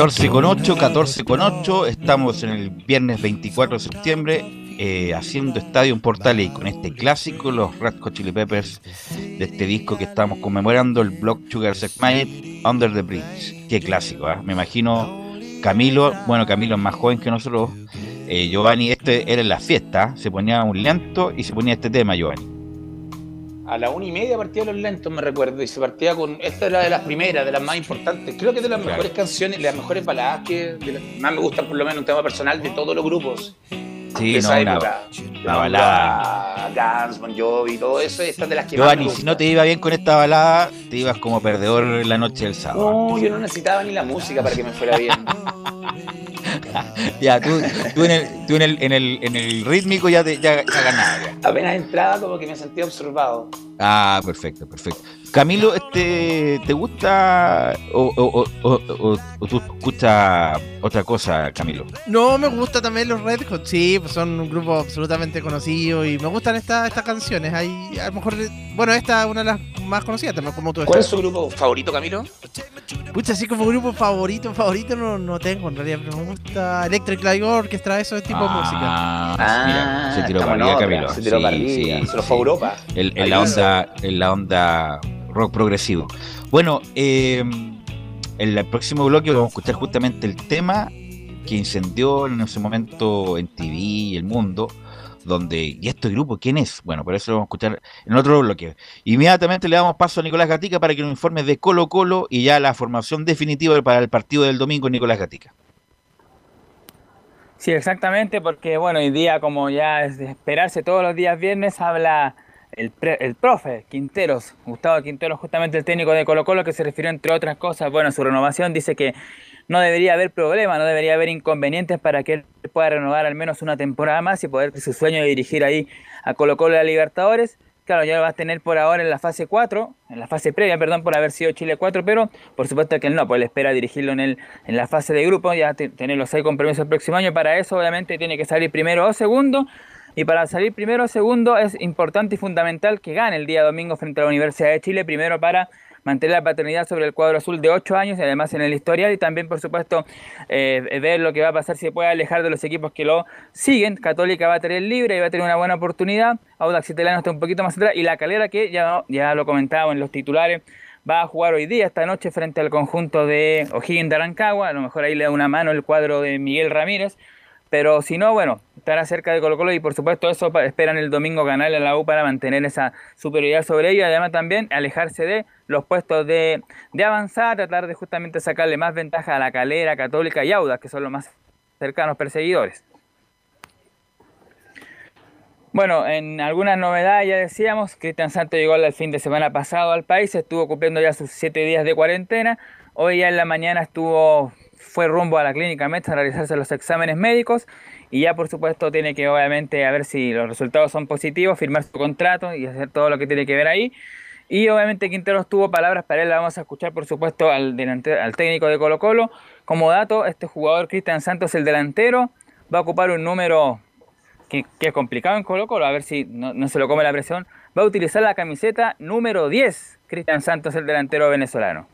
14,8, 14,8. Estamos en el viernes 24 de septiembre eh, haciendo Estadio en Portal y con este clásico, los Rasco Chili Peppers, de este disco que estamos conmemorando, el Block Sugar Sex Under the Bridge. Qué clásico, ¿eh? Me imagino Camilo, bueno, Camilo es más joven que nosotros. Eh, Giovanni, este era en la fiesta, se ponía un lento y se ponía este tema, Giovanni. A la una y media partía los lentos, me recuerdo, y se partía con. Esta era de las primeras, de las más importantes. Creo que es de las Claro. mejores canciones, de las mejores baladas que. de las que más me gustan, por lo menos, un tema personal de todos los grupos. Sí, de esa no, época. una balada. Guns, Bon Jovi, todo eso, esta es de las que más Giovanni, si no te iba bien con esta balada, te ibas como perdedor la noche del sábado. No, yo no necesitaba ni la música para que me fuera bien. Ya, tú, tú en, el, tú en, el, en, el, en el rítmico ya, te, ya, ya ganabas. Apenas entraba, como que me sentía observado. Ah, perfecto, perfecto. Camilo, este, ¿te gusta o, o, o, o- o- o tú escuchas otra cosa, Camilo? No, me gusta también los Red Hot, sí, pues son un grupo absolutamente conocido y me gustan estas estas canciones. Hay, a lo mejor, bueno, esta es una de las más conocidas también, como tú ¿Cuál es estás. su grupo favorito, Camilo? Pucha, así como grupo favorito, favorito no, no tengo en realidad, pero me gusta Electric Light Orchestra, eso tipo de música. Ah, mira, se tiró estamos para Camilo. Se tiró Sí, para sí, se lo fue a Europa. En, la onda, en la onda rock progresivo. Bueno, eh, en el próximo bloque vamos a escuchar justamente el tema que incendió en ese momento en TV y el mundo, donde, ¿y este grupo quién es? Bueno, por eso lo vamos a escuchar en otro bloque. Inmediatamente le damos paso a Nicolás Gatica para que nos informe de Colo Colo y ya la formación definitiva para el partido del domingo, Nicolás Gatica. Sí, exactamente, porque bueno, hoy día, como ya es de esperarse todos los días viernes, habla el, el profe Quinteros, Gustavo Quinteros, justamente el técnico de Colo Colo, que se refirió entre otras cosas, bueno, a su renovación, dice que no debería haber problema, no debería haber inconvenientes para que él pueda renovar al menos una temporada más y poder su sueño de dirigir ahí a Colo Colo y a Libertadores. Claro, ya lo va a tener por ahora en la fase 4, en la fase previa, perdón, por haber sido Chile 4, pero por supuesto que él no, pues él espera dirigirlo en, el, en la fase de grupo, ya te- tener los seis compromisos el próximo año. Para eso, obviamente, tiene que salir primero o segundo. Y para salir primero o segundo es importante y fundamental que gane el día domingo frente a la Universidad de Chile, primero para mantener la paternidad sobre el cuadro azul de 8 años y además en el historial y también por supuesto eh, ver lo que va a pasar si se puede alejar de los equipos que lo siguen. Católica va a tener libre y va a tener una buena oportunidad. Audax Italiano está un poquito más atrás y la calera que ya, ya lo comentaba en los titulares va a jugar hoy día, esta noche, frente al conjunto de O'Higgins de Arancagua. A lo mejor ahí le da una mano el cuadro de Miguel Ramírez. Pero si no, bueno, estará cerca de Colo Colo y por supuesto eso esperan el domingo ganarle a la U para mantener esa superioridad sobre ellos además también alejarse de los puestos de, de avanzar, tratar de justamente sacarle más ventaja a la Calera, Católica y Audas, que son los más cercanos perseguidores. Bueno, en algunas novedades ya decíamos, Cristian Santos llegó el fin de semana pasado al país, estuvo cumpliendo ya sus siete días de cuarentena. Hoy ya en la mañana estuvo, fue rumbo a la clínica Metz a realizarse los exámenes médicos y ya por supuesto tiene que obviamente a ver si los resultados son positivos, firmar su contrato y hacer todo lo que tiene que ver ahí. Y obviamente Quinteros tuvo palabras para él, la vamos a escuchar por supuesto al, delante- al técnico de Colo Colo. Como dato, este jugador Cristian Santos, el delantero, va a ocupar un número que, que es complicado en Colo Colo, a ver si no, no se lo come la presión, va a utilizar la camiseta número 10, Cristian Santos, el delantero venezolano.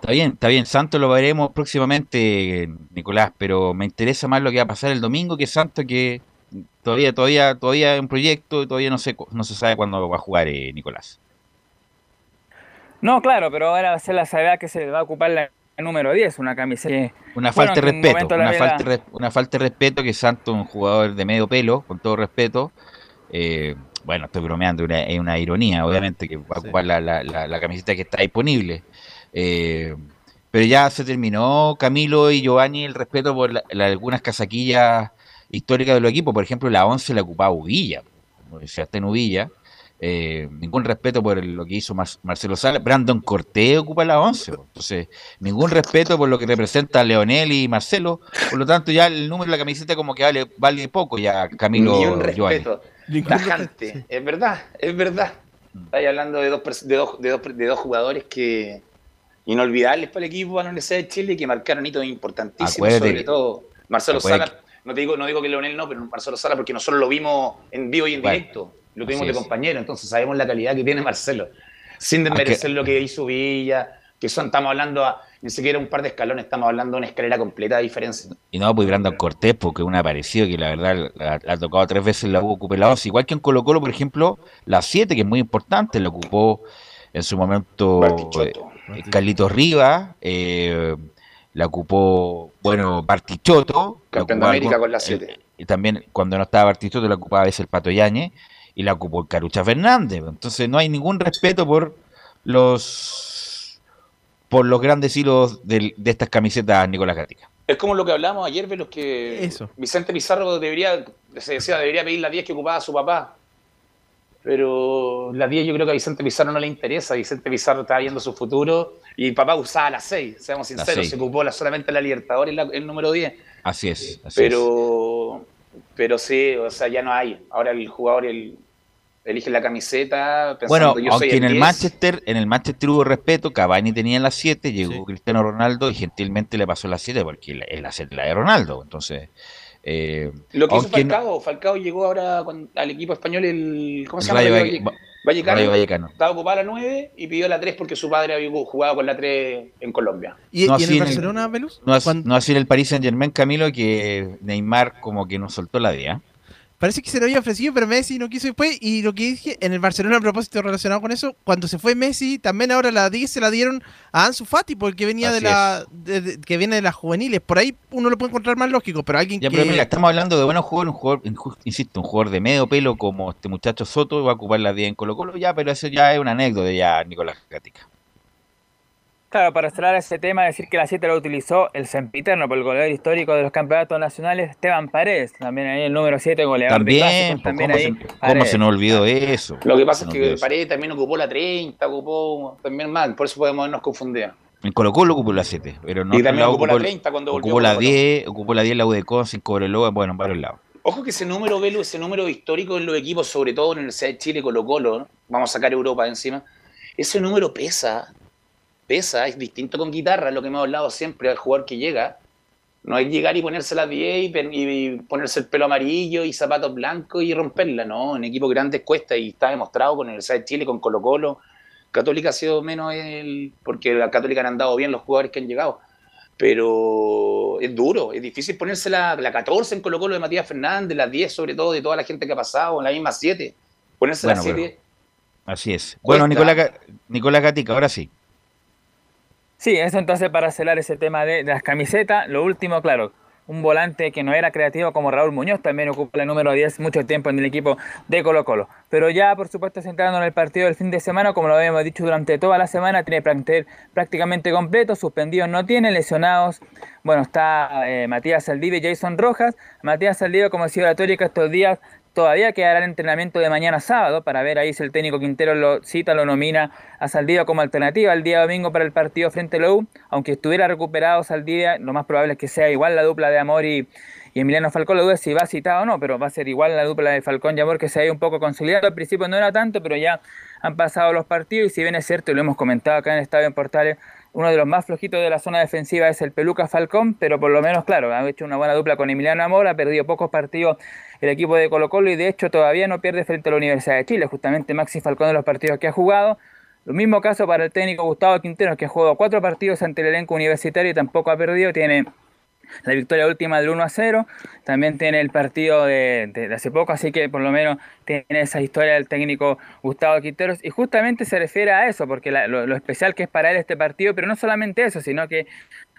Está bien, está bien. Santos lo veremos próximamente, Nicolás, pero me interesa más lo que va a pasar el domingo que Santos, que todavía, todavía, todavía es un proyecto y todavía no se, no se sabe cuándo va a jugar eh, Nicolás. No, claro, pero ahora va a ser la sabiduría que se va a ocupar la número 10, una camiseta Una bueno, falta de respeto, la una falta, de res- una falta de respeto que Santos, un jugador de medio pelo, con todo respeto, eh, bueno, estoy bromeando, una- es una ironía, obviamente, que va a ocupar la, la- la- la camiseta que está disponible. Eh, pero ya se terminó, Camilo y Giovanni, el respeto por la- la- algunas casaquillas histórica de los equipos. Por ejemplo, la 11 la ocupaba Uvilla, como decía en Uvilla. Eh, ningún respeto por lo que hizo Marcelo Sala. Brandon Cortés ocupa la 11. Entonces, ningún respeto por lo que representa Leonel y Marcelo. Por lo tanto, ya el número de la camiseta como que vale, vale poco ya Camilo Ni un respeto. Tajante. Es verdad, es verdad. Estáis hablando de dos, de, dos, de, dos, de dos jugadores que inolvidables para el equipo, para la Universidad de Chile, que marcaron hitos importantísimos, sobre todo Marcelo Sala. No, te digo, no digo que Leonel no, pero Marcelo Sala, porque nosotros lo vimos en vivo y en directo. Lo tuvimos de compañero, entonces sabemos la calidad que tiene Marcelo. Sin desmerecer lo que hizo Villa, que son, estamos hablando a, ni siquiera un par de escalones, estamos hablando de una escalera completa de diferencia. Y no, pues Brandon Cortés, porque un aparecido que la verdad la, ha tocado tres veces la U ocupó la igual que en Colo Colo, por ejemplo, la 7, que es muy importante, la ocupó en su momento Carlitos Rivas, eh, la ocupó, bueno, Bartichotto. Campeón de América con la 7. Y también cuando no estaba Bartichotto la ocupaba a veces el Pato Yañez y la ocupó Carucha Fernández. Entonces no hay ningún respeto por los por los grandes hilos de, estas camisetas Nicolás Gatica. Es como lo que hablamos ayer de los que Eso. Vicente Pizarro debería, se decía, debería pedir la 10 que ocupaba su papá. Pero la 10 yo creo que a Vicente Pizarro no le interesa. Vicente Pizarro está viendo su futuro y papá usaba la 6, seamos sinceros, se ocupó la, solamente la Libertadores el número 10. Así es. pero, pero sí, o sea, ya no hay. Ahora el jugador, el, elige la camiseta bueno, aunque en el Manchester, en el Manchester hubo respeto, Cavani tenía la 7, llegó Cristiano Ronaldo y gentilmente le pasó la 7 porque es la 7 la de Ronaldo, entonces eh, lo que hizo Falcao, Falcao llegó ahora al equipo español el ¿cómo se llama? Vallecano, Estaba ocupado la 9 y pidió la 3 porque su padre había jugado con la 3 en Colombia. ¿Y, no en el Barcelona, Velus? No, no así en el Paris Saint Germain, Camilo, que Neymar como que nos soltó la 10. Parece que se lo había ofrecido, pero Messi no quiso después. Y lo que dije en el Barcelona a propósito relacionado con eso, cuando se fue Messi, también ahora la 10 se la dieron a Ansu Fati, porque venía de la que viene de las juveniles. Por ahí uno lo puede encontrar más lógico, pero alguien ya, que... Pero mira, estamos hablando de buenos jugadores, un jugador, insisto, un jugador de medio pelo como este muchacho Soto, va a ocupar la 10 en Colo Colo, ya, pero eso ya es una anécdota ya, Nicolás Gatica. Claro, para cerrar ese tema, decir que la 7 lo utilizó el sempiterno por el goleador histórico de los campeonatos nacionales, Esteban Paredes, también ahí el número 7 goleador también, de también ¿cómo, se, ¿cómo se nos olvidó eso? Lo que pasa es que Paredes también ocupó la 30, ocupó también mal, por eso podemos habernos confundido. En Colo Colo ocupó la 7, pero no y también ocupó, la 30 cuando volvió. Ocupó la 10, ocupó la 10 la UDECO, sin Cobreloa, bueno, en varios lados. Ojo que ese número, Velo, ese número histórico en los equipos, sobre todo en la Universidad de Chile, Colo Colo, vamos a sacar Europa encima, ese número pesa, pesa, es distinto con guitarra, lo que hemos hablado siempre al jugador que llega. No es llegar y ponerse la 10 y, ponerse el pelo amarillo y zapatos blancos y romperla, no, en equipos grandes cuesta y está demostrado con el Universidad de Chile, con Colo Colo. Católica ha sido menos el, porque la Católica han andado bien los jugadores que han llegado. Pero es duro, es difícil ponerse la, la 14 en Colo Colo de Matías Fernández, la 10 sobre todo de toda la gente que ha pasado, la misma 7. Ponerse la 7. Así es. Bueno, Nicolás, Nicolás Gatica, ahora sí. Sí, eso entonces para celar ese tema de, las camisetas. Lo último, claro, un volante que no era creativo como Raúl Muñoz, también ocupa el número 10 mucho tiempo en el equipo de Colo Colo. Pero ya, por supuesto, centrando en el partido del fin de semana, como lo habíamos dicho durante toda la semana, tiene plantel prácticamente completo, suspendidos no tiene, lesionados. Bueno, está eh, Matías Saldivia y Jason Rojas. Matías Saldivia, como decía la tórica estos días, Todavía quedará el entrenamiento de mañana sábado para ver ahí si el técnico Quintero lo cita, lo nomina a Saldivia como alternativa el día domingo para el partido frente a la Aunque estuviera recuperado Saldivia, lo más probable es que sea igual la dupla de Amor y, Emiliano Falcón. La duda es si va citado o no, pero va a ser igual la dupla de Falcón y Amor que se ha ido un poco consolidado. Al principio no era tanto, pero ya han pasado los partidos y si bien es cierto, y lo hemos comentado acá en el Estadio en Portales, uno de los más flojitos de la zona defensiva es el Peluca Falcón, pero por lo menos, claro, ha hecho una buena dupla con Emiliano Amor, ha perdido pocos partidos el equipo de Colo Colo y de hecho todavía no pierde frente a la Universidad de Chile, justamente Maxi Falcón de los partidos que ha jugado. Lo mismo caso para el técnico Gustavo Quintero, que ha jugado cuatro partidos ante el elenco universitario y tampoco ha perdido, tiene la victoria última del 1 a 0, también tiene el partido de, hace poco, así que por lo menos tiene esa historia del técnico Gustavo Quinteros y justamente se refiere a eso, porque lo, especial que es para él este partido, pero no solamente eso, sino que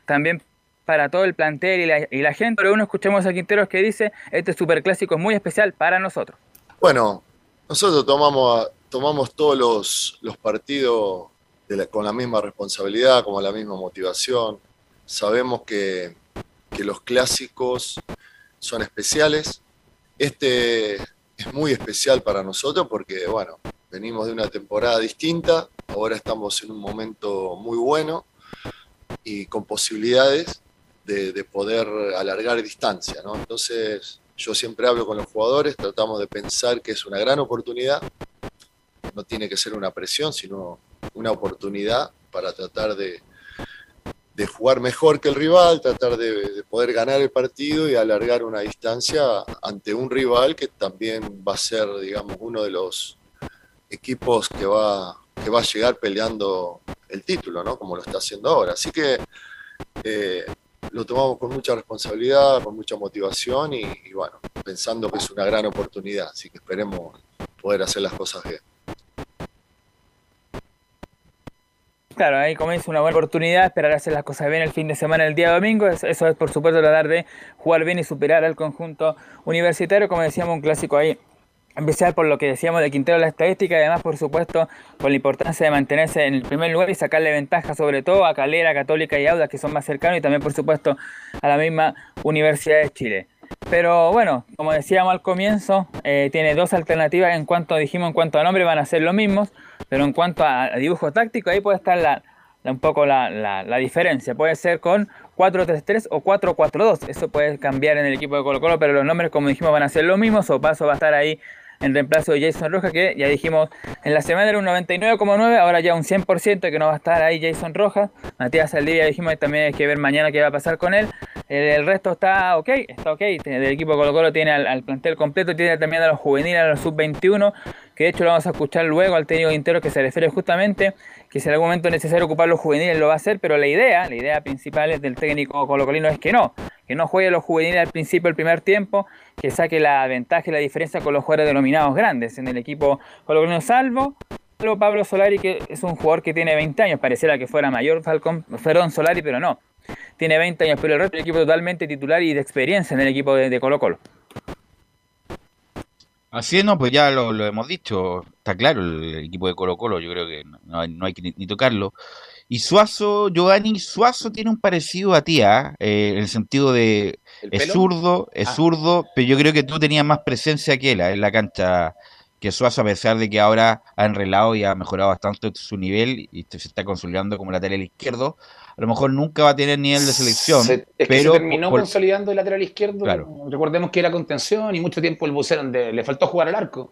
también para todo el plantel y la, gente. Pero uno escuchamos a Quinteros que dice, este superclásico es muy especial para nosotros. Bueno, nosotros tomamos, tomamos todos los, partidos con la misma responsabilidad, con la misma motivación. Sabemos que, los clásicos son especiales. Este es muy especial para nosotros porque, bueno, venimos de una temporada distinta, ahora estamos en un momento muy bueno y con posibilidades de, poder alargar distancia, ¿no? Entonces, yo siempre hablo con los jugadores, tratamos de pensar que es una gran oportunidad, no tiene que ser una presión, sino una oportunidad para tratar de, de jugar mejor que el rival, tratar de, poder ganar el partido y alargar una distancia ante un rival que también va a ser, digamos, uno de los equipos que va, que va a llegar peleando el título, ¿no? Como lo está haciendo ahora. Así que eh, lo tomamos con mucha responsabilidad, con mucha motivación y, y, bueno, pensando que es una gran oportunidad. Así que esperemos poder hacer las cosas bien. Claro, ahí comienza una buena oportunidad, esperar hacer las cosas bien el fin de semana, el día domingo. Eso, es, por supuesto, tratar de jugar bien y superar al conjunto universitario, como decíamos, un clásico ahí. Empezar por lo que decíamos de Quintero la estadística y además, por supuesto, con la importancia de mantenerse en el primer lugar y sacarle ventaja sobre todo a Calera, Católica y Audas, que son más cercanos, y también, por supuesto, a la misma Universidad de Chile. Pero bueno, como decíamos al comienzo, eh, tiene dos alternativas en cuanto dijimos en cuanto a nombre van a ser los mismos, pero en cuanto a, dibujo táctico ahí puede estar la, un poco la, la, diferencia. Puede ser con 4-3-3 o 4-4-2. Eso puede cambiar en el equipo de Colo Colo, pero los nombres como dijimos van a ser los mismos. O paso va a estar ahí en reemplazo de Jason Rojas, que ya dijimos en la semana era un 99,9, ahora ya un 100% que no va a estar ahí Jason Rojas. Matías Saldivia dijimos que también hay que ver mañana qué va a pasar con él. El, resto está ok, está ok. El equipo Colo Colo tiene al, plantel completo, tiene también a los juveniles, a los sub-21, que de hecho lo vamos a escuchar luego al técnico Intero que se refiere justamente que si en algún momento es necesario ocupar los juveniles lo va a hacer, pero la idea, la idea principal del técnico colocolino es que no, que no juegue los juveniles al principio del primer tiempo, que saque la ventaja y la diferencia con los jugadores denominados grandes en el equipo colocolino, salvo Pablo Solari, que es un jugador que tiene 20 años, pareciera que fuera mayor Falcón, perdón, Solari, pero no, tiene 20 años, pero el resto del equipo totalmente titular y de experiencia en el equipo de, Colo Colo. Así es, no, pues ya lo, hemos dicho, está claro el, equipo de Colo Colo, yo creo que no, hay que ni, tocarlo. Y Suazo, Giovanni Suazo tiene un parecido a ti, ¿ah? eh, en el sentido de es zurdo, es ah. zurdo, pero yo creo que tú tenías más presencia que él ¿ah? en la cancha que Suazo, a pesar de que ahora ha enrelado y ha mejorado bastante su nivel y se está consolidando como lateral izquierdo, a lo mejor nunca va a tener nivel de selección. es pero que se terminó consolidando el lateral izquierdo. Recordemos que era contención y mucho tiempo el bucero le faltó jugar al arco.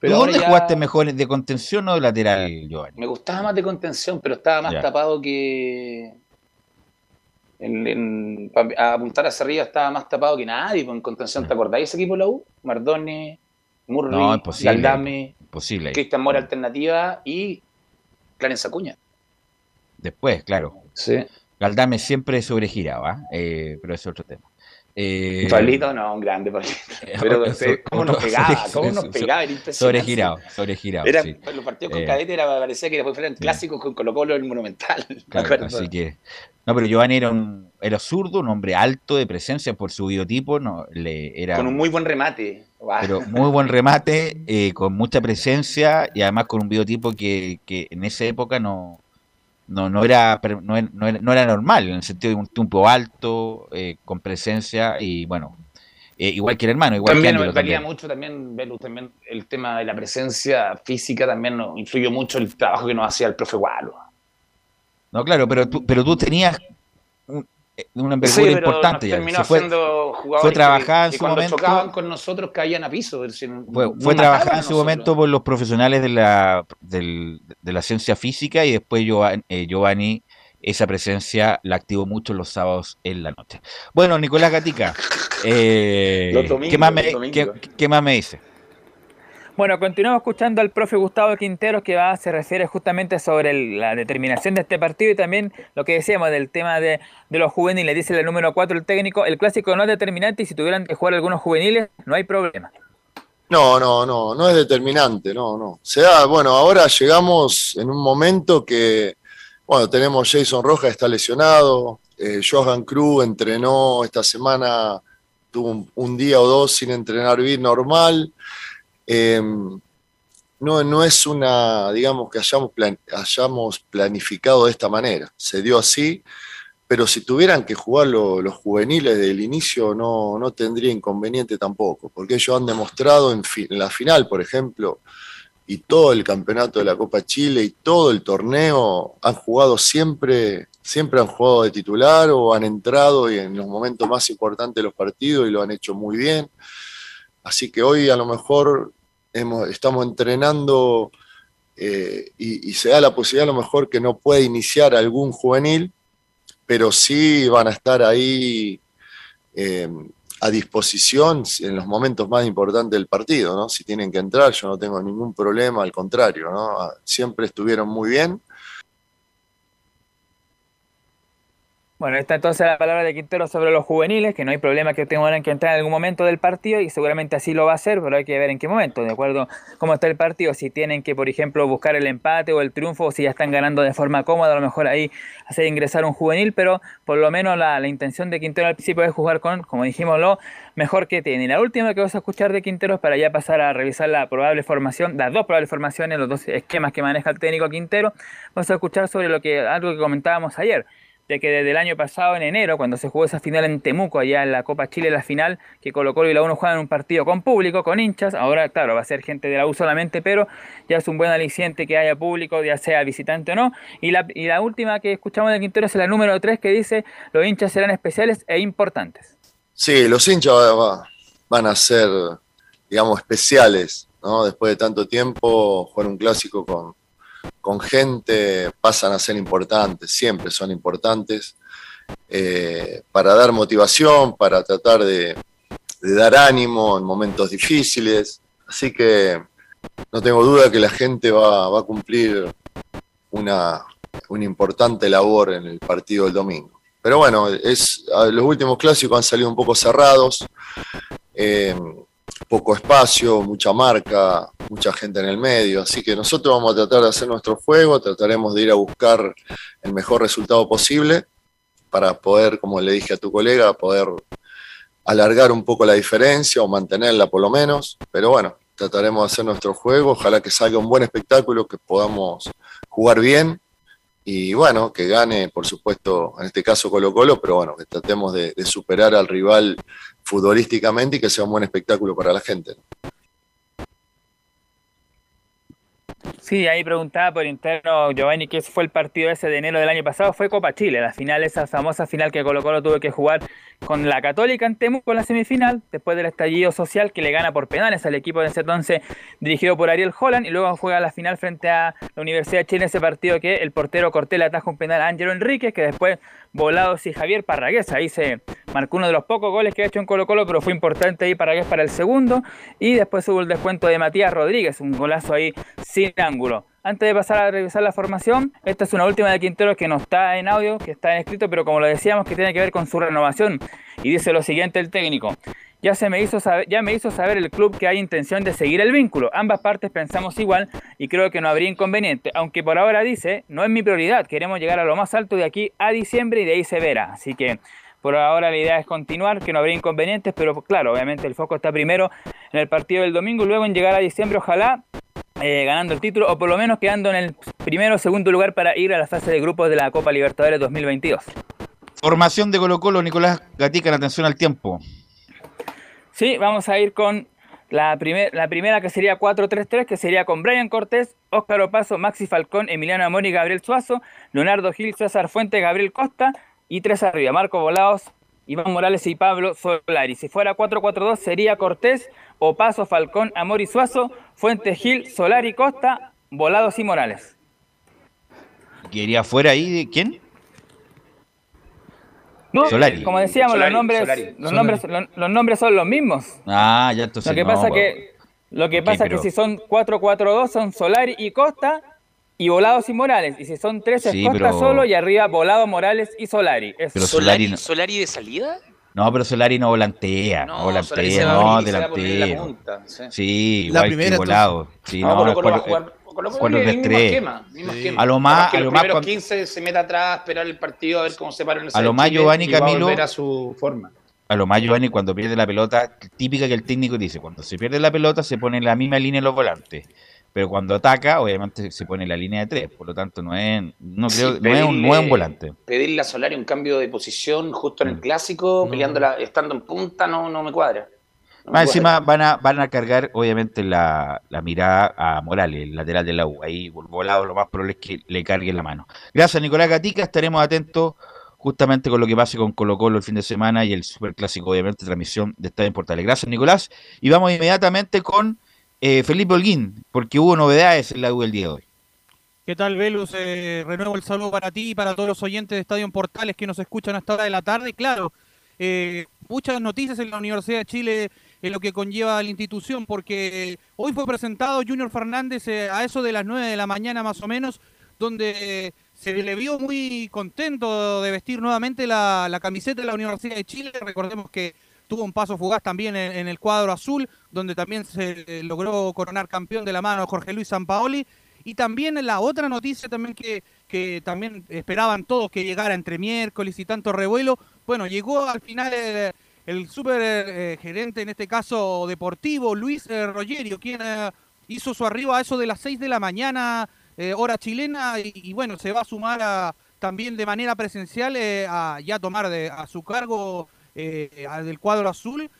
Pero ¿Dónde jugaste mejor, de contención o de lateral, Giovanni? Me gustaba más de contención, pero estaba más tapado que. En, a apuntar hacia arriba estaba más tapado que nadie. Pues, en contención, ¿te acordáis ese equipo de la U? Mardone, Murray, no, Galdame, Cristian Mora Alternativa y Clarence Acuña. Después, claro. Sí. Galdame siempre sobregiraba, eh, pero es otro tema. Eh, Pablito no, un grande Pablito. Pero cómo nos pegaba, cómo nos pegaba, era impresionante. Sobregirado, sobregirado. Era, Los partidos con eh, cadete era, parecía que después fueran clásicos con Colo Colo el Monumental. Claro, así que. No, pero Giovanni era un era zurdo, un hombre alto de presencia por su biotipo, no, le, era, con un muy buen remate. Pero muy buen remate, eh, con mucha presencia y además con un biotipo que, que en esa época no, no, no, era, no, era, normal, en el sentido de un tiempo alto, eh, con presencia y bueno, eh, igual que el hermano. Igual también que valía mucho también, también el tema de la presencia física también influyó mucho el trabajo que nos hacía el profe Gualo. No, claro, pero tú, pero tú tenías una envergadura importante. Ya. fue, fue trabajada en su cuando momento. chocaban con nosotros caían a piso. fue, fue trabajada en su momento por los profesionales de la, de la ciencia física y después eh, Giovanni, esa presencia la activó mucho los sábados en la noche. Bueno, Nicolás Gatica, eh, ¿qué, más ¿qué más me dice? Bueno, continuamos escuchando al profe Gustavo Quinteros que va, se refiere justamente sobre la determinación de este partido y también lo que decíamos del tema de, los juveniles. Dice el número 4 el técnico, el clásico no es determinante y si tuvieran que jugar algunos juveniles no hay problema. No, no, no, no es determinante, no, no. Se da, bueno, ahora llegamos en un momento que, bueno, tenemos Jason Rojas, está lesionado, eh, Johan Cruz entrenó esta semana, tuvo un, día o dos sin entrenar bien normal. Em, no, no es una, digamos, que hayamos, hayamos planificado de esta manera. Se dio así pero si tuvieran que jugar los juveniles del inicio no, no tendría inconveniente tampoco, porque ellos han demostrado en, en, la final, por ejemplo, y todo el campeonato de la Copa Chile y todo el torneo, han jugado siempre, siempre han jugado de titular o han entrado y en los momentos más importantes de los partidos y lo han hecho muy bien. Así que hoy a lo mejor hemos, estamos entrenando eh, y, se da la posibilidad a lo mejor que no pueda iniciar algún juvenil, pero sí van a estar ahí eh, a disposición en los momentos más importantes del partido, ¿no? Si tienen que entrar, yo no tengo ningún problema, al contrario, ¿no? Siempre estuvieron muy bien Bueno, está entonces la palabra de Quintero sobre los juveniles, que no hay problema que tengan que entrar en algún momento del partido y seguramente así lo va a hacer, pero hay que ver en qué momento, de acuerdo cómo está el partido, si tienen que, por ejemplo, buscar el empate o el triunfo, o si ya están ganando de forma cómoda, a lo mejor ahí hacer ingresar un juvenil, pero por lo menos la, intención de Quintero al principio es jugar con, como dijimos, lo mejor que tiene. La última que vamos a escuchar de Quintero es para ya pasar a revisar la probable formación, las dos probables formaciones, los dos esquemas que maneja el técnico Quintero, vamos a escuchar sobre lo que algo que comentábamos ayer de que desde el año pasado, en enero, cuando se jugó esa final en Temuco, allá en la Copa Chile, la final, que Colo Colo y la UNO juegan un partido con público, con hinchas, ahora, claro, va a ser gente de la U solamente, pero ya es un buen aliciente que haya público, ya sea visitante o no. Y la, y la última que escuchamos de Quintero es la número 3, que dice, los hinchas serán especiales e importantes. Sí, los hinchas van a ser, digamos, especiales, ¿no? Después de tanto tiempo, jugar un clásico con con gente pasan a ser importantes, siempre son importantes, eh, para dar motivación, para tratar de, dar ánimo en momentos difíciles. Así que no tengo duda que la gente va, a cumplir una, importante labor en el partido del domingo. Pero bueno, es, los últimos clásicos han salido un poco cerrados. Eh, poco espacio, mucha marca, mucha gente en el medio, así que nosotros vamos a tratar de hacer nuestro juego, trataremos de ir a buscar el mejor resultado posible para poder, como le dije a tu colega, poder alargar un poco la diferencia o mantenerla por lo menos, pero bueno, trataremos de hacer nuestro juego, ojalá que salga un buen espectáculo, que podamos jugar bien. Y bueno, que gane, por supuesto, en este caso Colo Colo, pero bueno, que tratemos de, superar al rival futbolísticamente y que sea un buen espectáculo para la gente. Sí, ahí preguntaba por interno Giovanni qué fue el partido ese de enero del año pasado. Fue Copa Chile, la final, esa famosa final que Colo Colo tuvo que jugar con la Católica en Temuco en la semifinal, después del estallido social que le gana por penales al equipo de ese entonces dirigido por Ariel Holland y luego juega la final frente a la Universidad de Chile ese partido que el portero Cortés le ataja un penal a Ángelo Enríquez que después Volados y Javier Parragués. Ahí se marcó uno de los pocos goles que ha hecho en Colo Colo, pero fue importante ahí Parragués para el segundo. Y después hubo el descuento de Matías Rodríguez, un golazo ahí sin ángulo. Antes de pasar a revisar la formación, esta es una última de Quintero que no está en audio, que está en escrito, pero como lo decíamos, que tiene que ver con su renovación. Y dice lo siguiente el técnico. Ya, se me hizo saber, ya me hizo saber el club que hay intención de seguir el vínculo. Ambas partes pensamos igual y creo que no habría inconveniente. Aunque por ahora dice, no es mi prioridad. Queremos llegar a lo más alto de aquí a diciembre y de ahí se verá. Así que por ahora la idea es continuar, que no habría inconvenientes, pero claro, obviamente el foco está primero en el partido del domingo, luego en llegar a diciembre, ojalá eh, ganando el título o por lo menos quedando en el primero o segundo lugar para ir a la fase de grupos de la Copa Libertadores 2022. Formación de Colo Colo, Nicolás Gatica en atención al tiempo. Sí, vamos a ir con la, la primera que sería 4-3-3, que sería con Brian Cortés, Óscar Opaso, Maxi Falcón, Emiliano Amor y Gabriel Suazo, Leonardo Gil, César Fuente, Gabriel Costa y tres arriba, Marco Volados, Iván Morales y Pablo Solari. Si fuera 4-4-2 sería Cortés, Opaso, Falcón, Amor y Suazo, Fuente Gil, Solari, Costa, Volados y Morales. ¿Quería fuera ahí de quién? Como decíamos, los, nombres, Los, nombres, los, nombres son los mismos. Ah, ya entonces Lo que pasa que lo que pasa que si son 4-4-2 son Solari y Costa y Volados y Morales. Y si son 3 es Costa solo y arriba Volado, Morales y Solari. Pero Solari, ¿Solari de salida? No, pero Solari no volantea, no, volantea, no, delantero. Sí, la igual primera, que volado. Sí, no, no, no, cuando el mismo esquema, mismo esquema. A lo más, a lo más cuando... 15 se mete atrás, esperar el partido, a ver cómo se para en A lo más Giovanni Camilo. a su forma. A lo más Giovanni cuando pierde la pelota, típica que el técnico dice, cuando se pierde la pelota se pone en la misma línea los volantes. pero cuando ataca, obviamente se pone la línea de tres, por lo tanto no es, no creo, no, es un, no es un volante. Pedirle a Solari un cambio de posición justo en el Mm. clásico, peleándola, estando en punta, no, no me cuadra. Más encima van a, van a cargar, obviamente, la, la mirada a Morales, el lateral de la U. Ahí, volado, lo más probable es que le carguen la mano. Gracias, Nicolás Gatica. Estaremos atentos justamente con lo que pase con Colo Colo el fin de semana y el Superclásico, obviamente, transmisión de Estadio en Portales. Gracias, Nicolás. Y vamos inmediatamente con eh, Felipe Holguín, porque hubo novedades en la U el día de hoy. ¿Qué tal, Velus? Eh, renuevo el saludo para ti y para todos los oyentes de Estadio en Portales que nos escuchan a esta hora de la tarde. Claro, eh, muchas noticias en la Universidad de Chile en lo que conlleva la institución, porque hoy fue presentado Junior Fernández eh, a eso de las 9 de la mañana más o menos, donde eh, se le vio muy contento de vestir nuevamente la, camiseta de la Universidad de Chile. Recordemos que tuvo un paso fugaz también en, el cuadro azul, donde también se eh, logró coronar campeón de la mano Jorge Luis Sampaoli. Y también la otra noticia también que, que también esperaban todos que llegara entre miércoles y tanto revuelo, bueno, llegó al final el super eh, gerente, en este caso deportivo, Luis eh, Rogerio, quien eh, hizo su arribo a eso de las 6 de la mañana, eh, hora chilena, y, bueno, se va a sumar a- también de manera presencial a ya tomar a su cargo al del cuadro azul.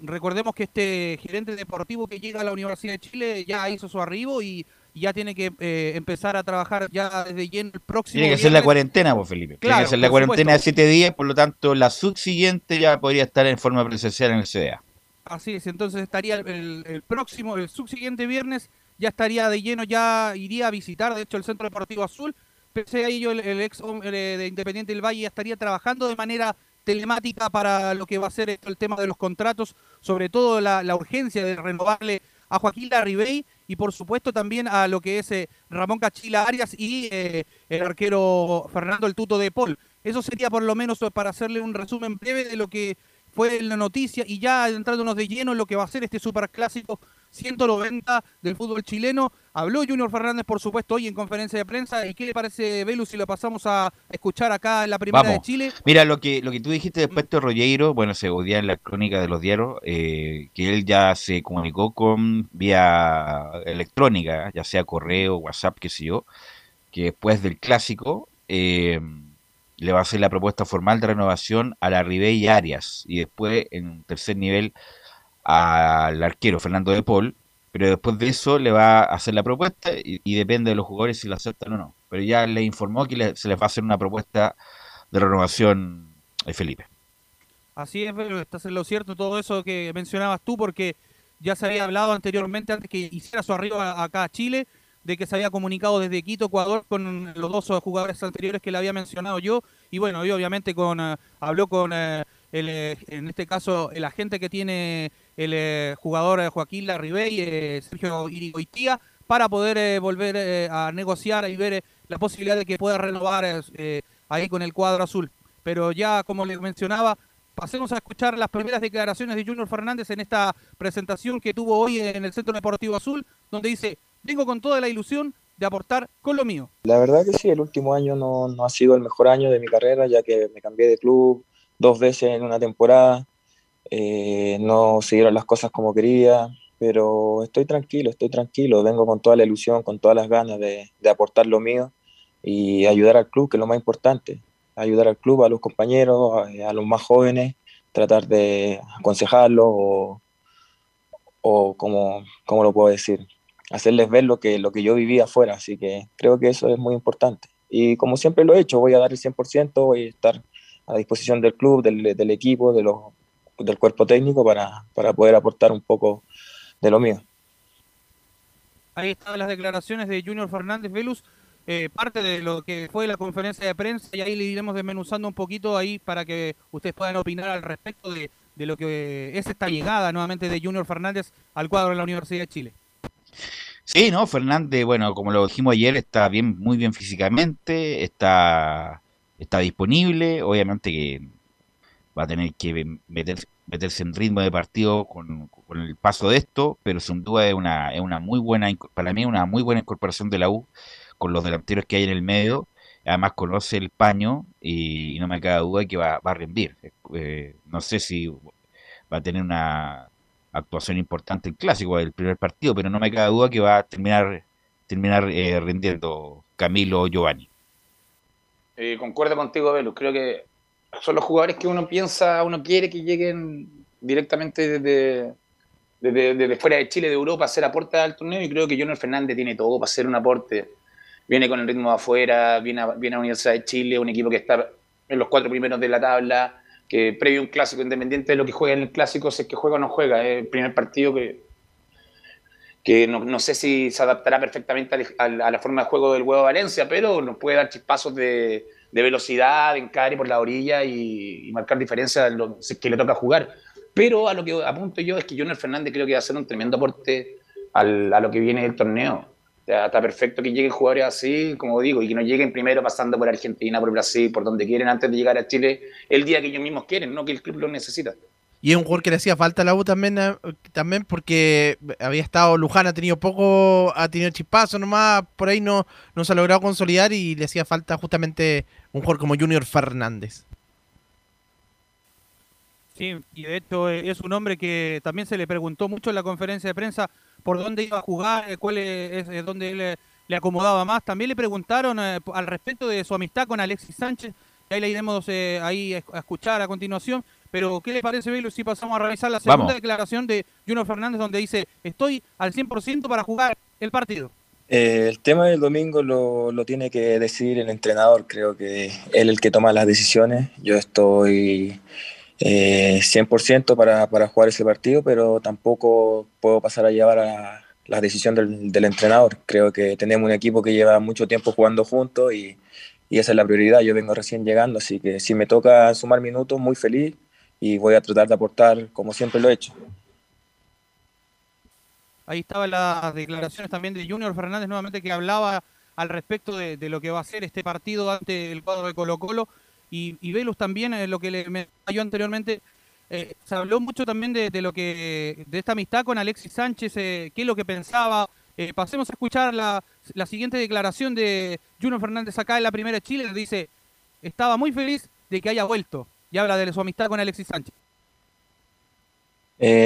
Recordemos que este gerente deportivo que llega a la Universidad de Chile ya hizo su arribo y ya tiene que eh, empezar a trabajar ya desde lleno el próximo Tiene que hacer la cuarentena, pues, Felipe. Tiene Claro, que hacer la cuarentena de siete días, por lo tanto, la subsiguiente ya podría estar en forma presencial en el CDA. Así es, entonces estaría el, el- el próximo, el subsiguiente viernes, ya estaría de lleno, ya iría a visitar, de hecho, el Centro Deportivo Azul. Pese a ello, el, el ex hombre de Independiente del Valle ya estaría trabajando de manera telemática para lo que va a ser esto, el tema de los contratos, sobre todo la, la urgencia de renovarle a Joaquín Larribey y por supuesto también a lo que es eh, Ramón Cachila Arias y eh, el arquero Fernando el Tuto de Paul. Eso sería por lo menos para hacerle un resumen breve de lo que fue la noticia y ya adentrándonos de lleno en lo que va a ser este superclásico 190 del fútbol chileno. Habló Junior Fernández, por supuesto, hoy en conferencia de prensa. ¿Y qué le parece, Velus, si lo pasamos a escuchar acá en la primera Vamos. de Chile? Mira, lo que, lo que tú dijiste después de Rollero, bueno, se odia en la crónica de los diarios, eh, que él ya se comunicó con vía electrónica, ya sea correo, WhatsApp, qué sé yo, que después del clásico eh, le va a hacer la propuesta formal de renovación a la Ribey y Arias, y después en tercer nivel al arquero Fernando de Paul, pero después de eso le va a hacer la propuesta y, depende de los jugadores si la aceptan o no. Pero ya le informó que le- se les va a hacer una propuesta de renovación a Felipe. Así es, Velus, estás en lo cierto todo eso que mencionabas tú, porque ya se había hablado anteriormente, antes que hiciera su arribo acá a Chile, de que se había comunicado desde Quito, Ecuador, con los dos jugadores anteriores que le había mencionado yo, y bueno, y obviamente con eh, habló con eh, el, eh, en este caso el agente que tiene el jugador Joaquín Larribey, Sergio Irigoitía, para poder volver a negociar y ver la posibilidad de que pueda renovar ahí con el cuadro azul. Pero ya, como les mencionaba, pasemos a escuchar las primeras declaraciones de Junior Fernández en esta presentación que tuvo hoy en el Centro Deportivo Azul, donde dice, vengo con toda la ilusión de aportar con lo mío. La verdad que sí, el último año no, no ha sido el mejor año de mi carrera, ya que me cambié de club dos veces en una temporada, eh, no se dieron las cosas como quería, pero estoy tranquilo, estoy tranquilo, vengo con toda la ilusión, con todas las ganas de, de aportar lo mío y ayudar al club, que es lo más importante, ayudar al club, a los compañeros, a, a los más jóvenes, tratar de aconsejarlos o, o como, ¿cómo lo puedo decir? Hacerles ver lo que, lo que yo vivía afuera, así que creo que eso es muy importante. Y como siempre lo he hecho, voy a dar el 100%, voy a estar a disposición del club, del, del equipo, de los, del cuerpo técnico para, para poder aportar un poco de lo mío. Ahí están las declaraciones de Junior Fernández Velus, eh, parte de lo que fue la conferencia de prensa y ahí le iremos desmenuzando un poquito ahí para que ustedes puedan opinar al respecto de, de lo que es esta llegada nuevamente de Junior Fernández al cuadro de la Universidad de Chile. Sí, ¿no? Fernández, bueno, como lo dijimos ayer, está bien, muy bien físicamente, está, está disponible, obviamente que va a tener que meter, meterse en ritmo de partido con, el paso de esto, pero sin duda es una, es una muy buena, para mí una muy buena incorporación de la U con los delanteros que hay en el medio, además conoce el paño y, no me queda duda que va, va a rendir. Eh, no sé si va a tener una actuación importante en clásico, el primer partido, pero no me queda duda que va a terminar, terminar eh, rindiendo Camilo Giovanni. Eh, concuerdo contigo, Velus. Creo que son los jugadores que uno piensa, uno quiere que lleguen directamente desde, desde, fuera de Chile, de Europa, a hacer aporte al torneo. Y creo que Junior Fernández tiene todo para hacer un aporte. Viene con el ritmo de afuera, viene a, viene a Universidad de Chile, un equipo que está en los cuatro primeros de la tabla que previo a un clásico, independiente de lo que juega en el clásico, si es que juega o no juega. Es el primer partido que, que no, sé si se adaptará perfectamente a, la forma de juego del huevo Valencia, pero nos puede dar chispazos de, velocidad, de encare por la orilla y, marcar diferencia lo, si es que le toca jugar. Pero a lo que apunto yo es que Junior Fernández creo que va a hacer un tremendo aporte a lo que viene del torneo está perfecto que lleguen jugadores así, como digo, y que no lleguen primero pasando por Argentina, por Brasil, por donde quieren antes de llegar a Chile el día que ellos mismos quieren, no que el club lo necesita. Y es un jugador que le hacía falta a la U también, eh, también porque había estado Luján, ha tenido poco, ha tenido chispazo nomás, por ahí no, no se ha logrado consolidar y le hacía falta justamente un jugador como Junior Fernández. Sí, y de hecho es un hombre que también se le preguntó mucho en la conferencia de prensa por dónde iba a jugar, eh, cuál es, es dónde él le acomodaba más. También le preguntaron eh, al respecto de su amistad con Alexis Sánchez, que ahí le iremos ahí a escuchar a continuación. Pero, ¿qué le parece, Belo, si pasamos a revisar la segunda declaración de Juno Fernández, donde dice, estoy al 100% para jugar el partido? el tema del domingo lo, lo, tiene que decidir el entrenador, creo que él es el que toma las decisiones. Yo estoy eh, 100% para, para, jugar ese partido, pero tampoco puedo pasar a llevar a la decisión del, del, entrenador. Creo que tenemos un equipo que lleva mucho tiempo jugando juntos y, y, esa es la prioridad. Yo vengo recién llegando, así que si me toca sumar minutos, muy feliz y voy a tratar de aportar como siempre lo he hecho. Ahí estaban las declaraciones también de Junior Fernández nuevamente que hablaba al respecto de, de lo que va a ser este partido ante el cuadro de Colo Colo y, y Velus también, eh, lo que le me yo anteriormente, eh, se habló mucho también de, lo que de esta amistad con Alexis Sánchez, eh, qué es lo que pensaba. pasemos a escuchar la, la, siguiente declaración de Juno Fernández acá en la primera de Chile. Dice, estaba muy feliz de que haya vuelto y habla de su amistad con Alexis Sánchez.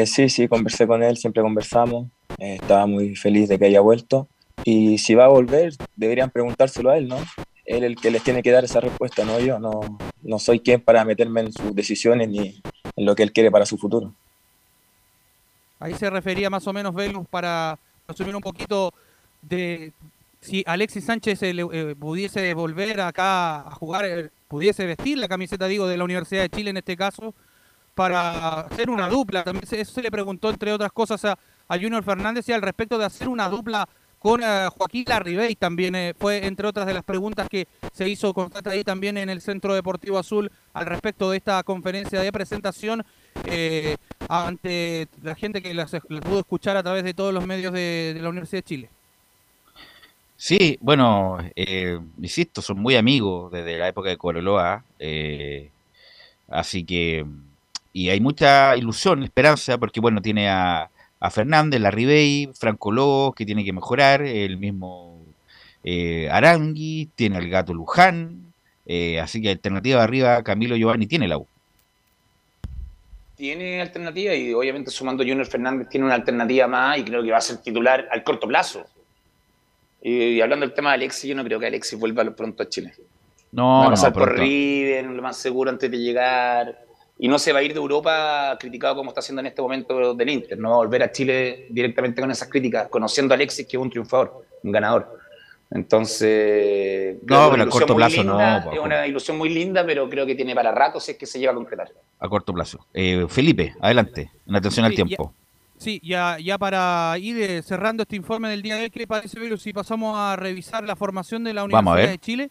sí, sí, conversé con él, siempre conversamos. estaba muy feliz de que haya vuelto. Y si va a volver, deberían preguntárselo a él, ¿no? Él el que les tiene que dar esa respuesta, no yo. No, no soy quien para meterme en sus decisiones ni en lo que él quiere para su futuro. Ahí se refería más o menos Velus para asumir un poquito de si Alexis Sánchez eh, eh, pudiese volver acá a jugar, eh, pudiese vestir la camiseta, digo, de la Universidad de Chile en este caso, para hacer una dupla. También eso se le preguntó, entre otras cosas, a, a Junior Fernández y al respecto de hacer una dupla con eh, Joaquín Larribey también eh, fue entre otras de las preguntas que se hizo constante ahí también en el Centro Deportivo Azul al respecto de esta conferencia de presentación eh, ante la gente que las, pudo escuchar a través de todos los medios de, la Universidad de Chile. Sí, bueno, insisto, son muy amigos desde la época de Coroloa, así que, y hay mucha ilusión, esperanza, porque bueno, tiene a, a Fernández, la Ribey, Franco Lobos, que tiene que mejorar, el mismo eh, Arangui, tiene el gato Luján, eh, así que alternativa arriba, Camilo Giovanni tiene la U. Tiene alternativa y obviamente sumando Junior Fernández tiene una alternativa más y creo que va a ser titular al corto plazo. Y, hablando del tema de Alexis, yo no creo que Alexis vuelva pronto a Chile. No, va a pasar por River, lo más seguro antes de llegar y no se va a ir de Europa criticado como está haciendo en este momento del Inter, no va a volver a Chile directamente con esas críticas, conociendo a Alexis que es un triunfador, un ganador. Entonces, no, pero a corto plazo no. Es una ilusión muy linda, pero creo que tiene para rato si es que se lleva a concretar. A corto plazo. Eh, Felipe, adelante, en atención al tiempo. sí, ya, ya para ir eh, cerrando este informe del día de hoy, ¿qué le parece, si pasamos a revisar la formación de la Universidad de Chile?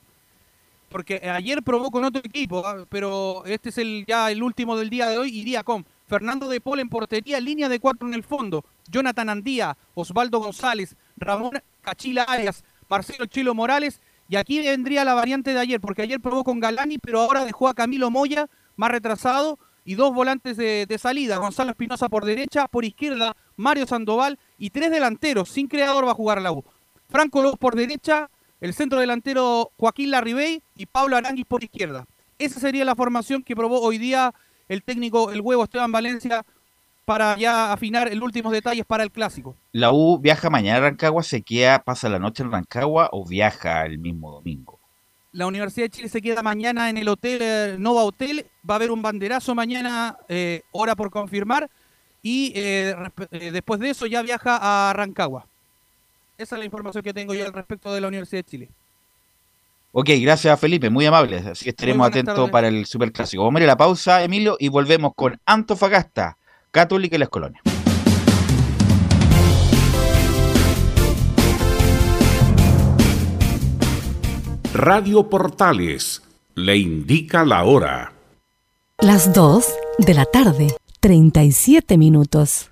Porque ayer probó con otro equipo, ah, pero este es el ya el último del día de hoy, iría con Fernando de Paul en portería, línea de cuatro en el fondo, Jonathan Andía, Osvaldo González, Ramón Cachila Arias, Marcelo Chilo Morales, y aquí vendría la variante de ayer, porque ayer probó con Galani, pero ahora dejó a Camilo Moya más retrasado y dos volantes de, salida, Gonzalo Espinosa por derecha, por izquierda, Mario Sandoval y tres delanteros, sin creador va a jugar la U. Franco López por derecha, el centro delantero Joaquín Larribey y Pablo Aranguis por izquierda. Esa sería la formación que probó hoy día el técnico, el huevo Esteban Valencia, para ya afinar los últimos detalles para el clásico. ¿La U viaja mañana a Rancagua, se queda, pasa la noche en Rancagua o viaja el mismo domingo? La Universidad de Chile se queda mañana en el hotel eh, Nova Hotel. Va a haber un banderazo mañana, eh, hora por confirmar. Y eh, después de eso ya viaja a Rancagua. Esa es la información que tengo yo al respecto de la Universidad de Chile. Ok, gracias Felipe, muy amable. Así que estaremos atentos para el Superclásico. Vamos a ir a la pausa, Emilio, y volvemos con Antofagasta, Católica y las Colonias. Radio Portales le indica la hora. Las 2 de la tarde, 37 minutos.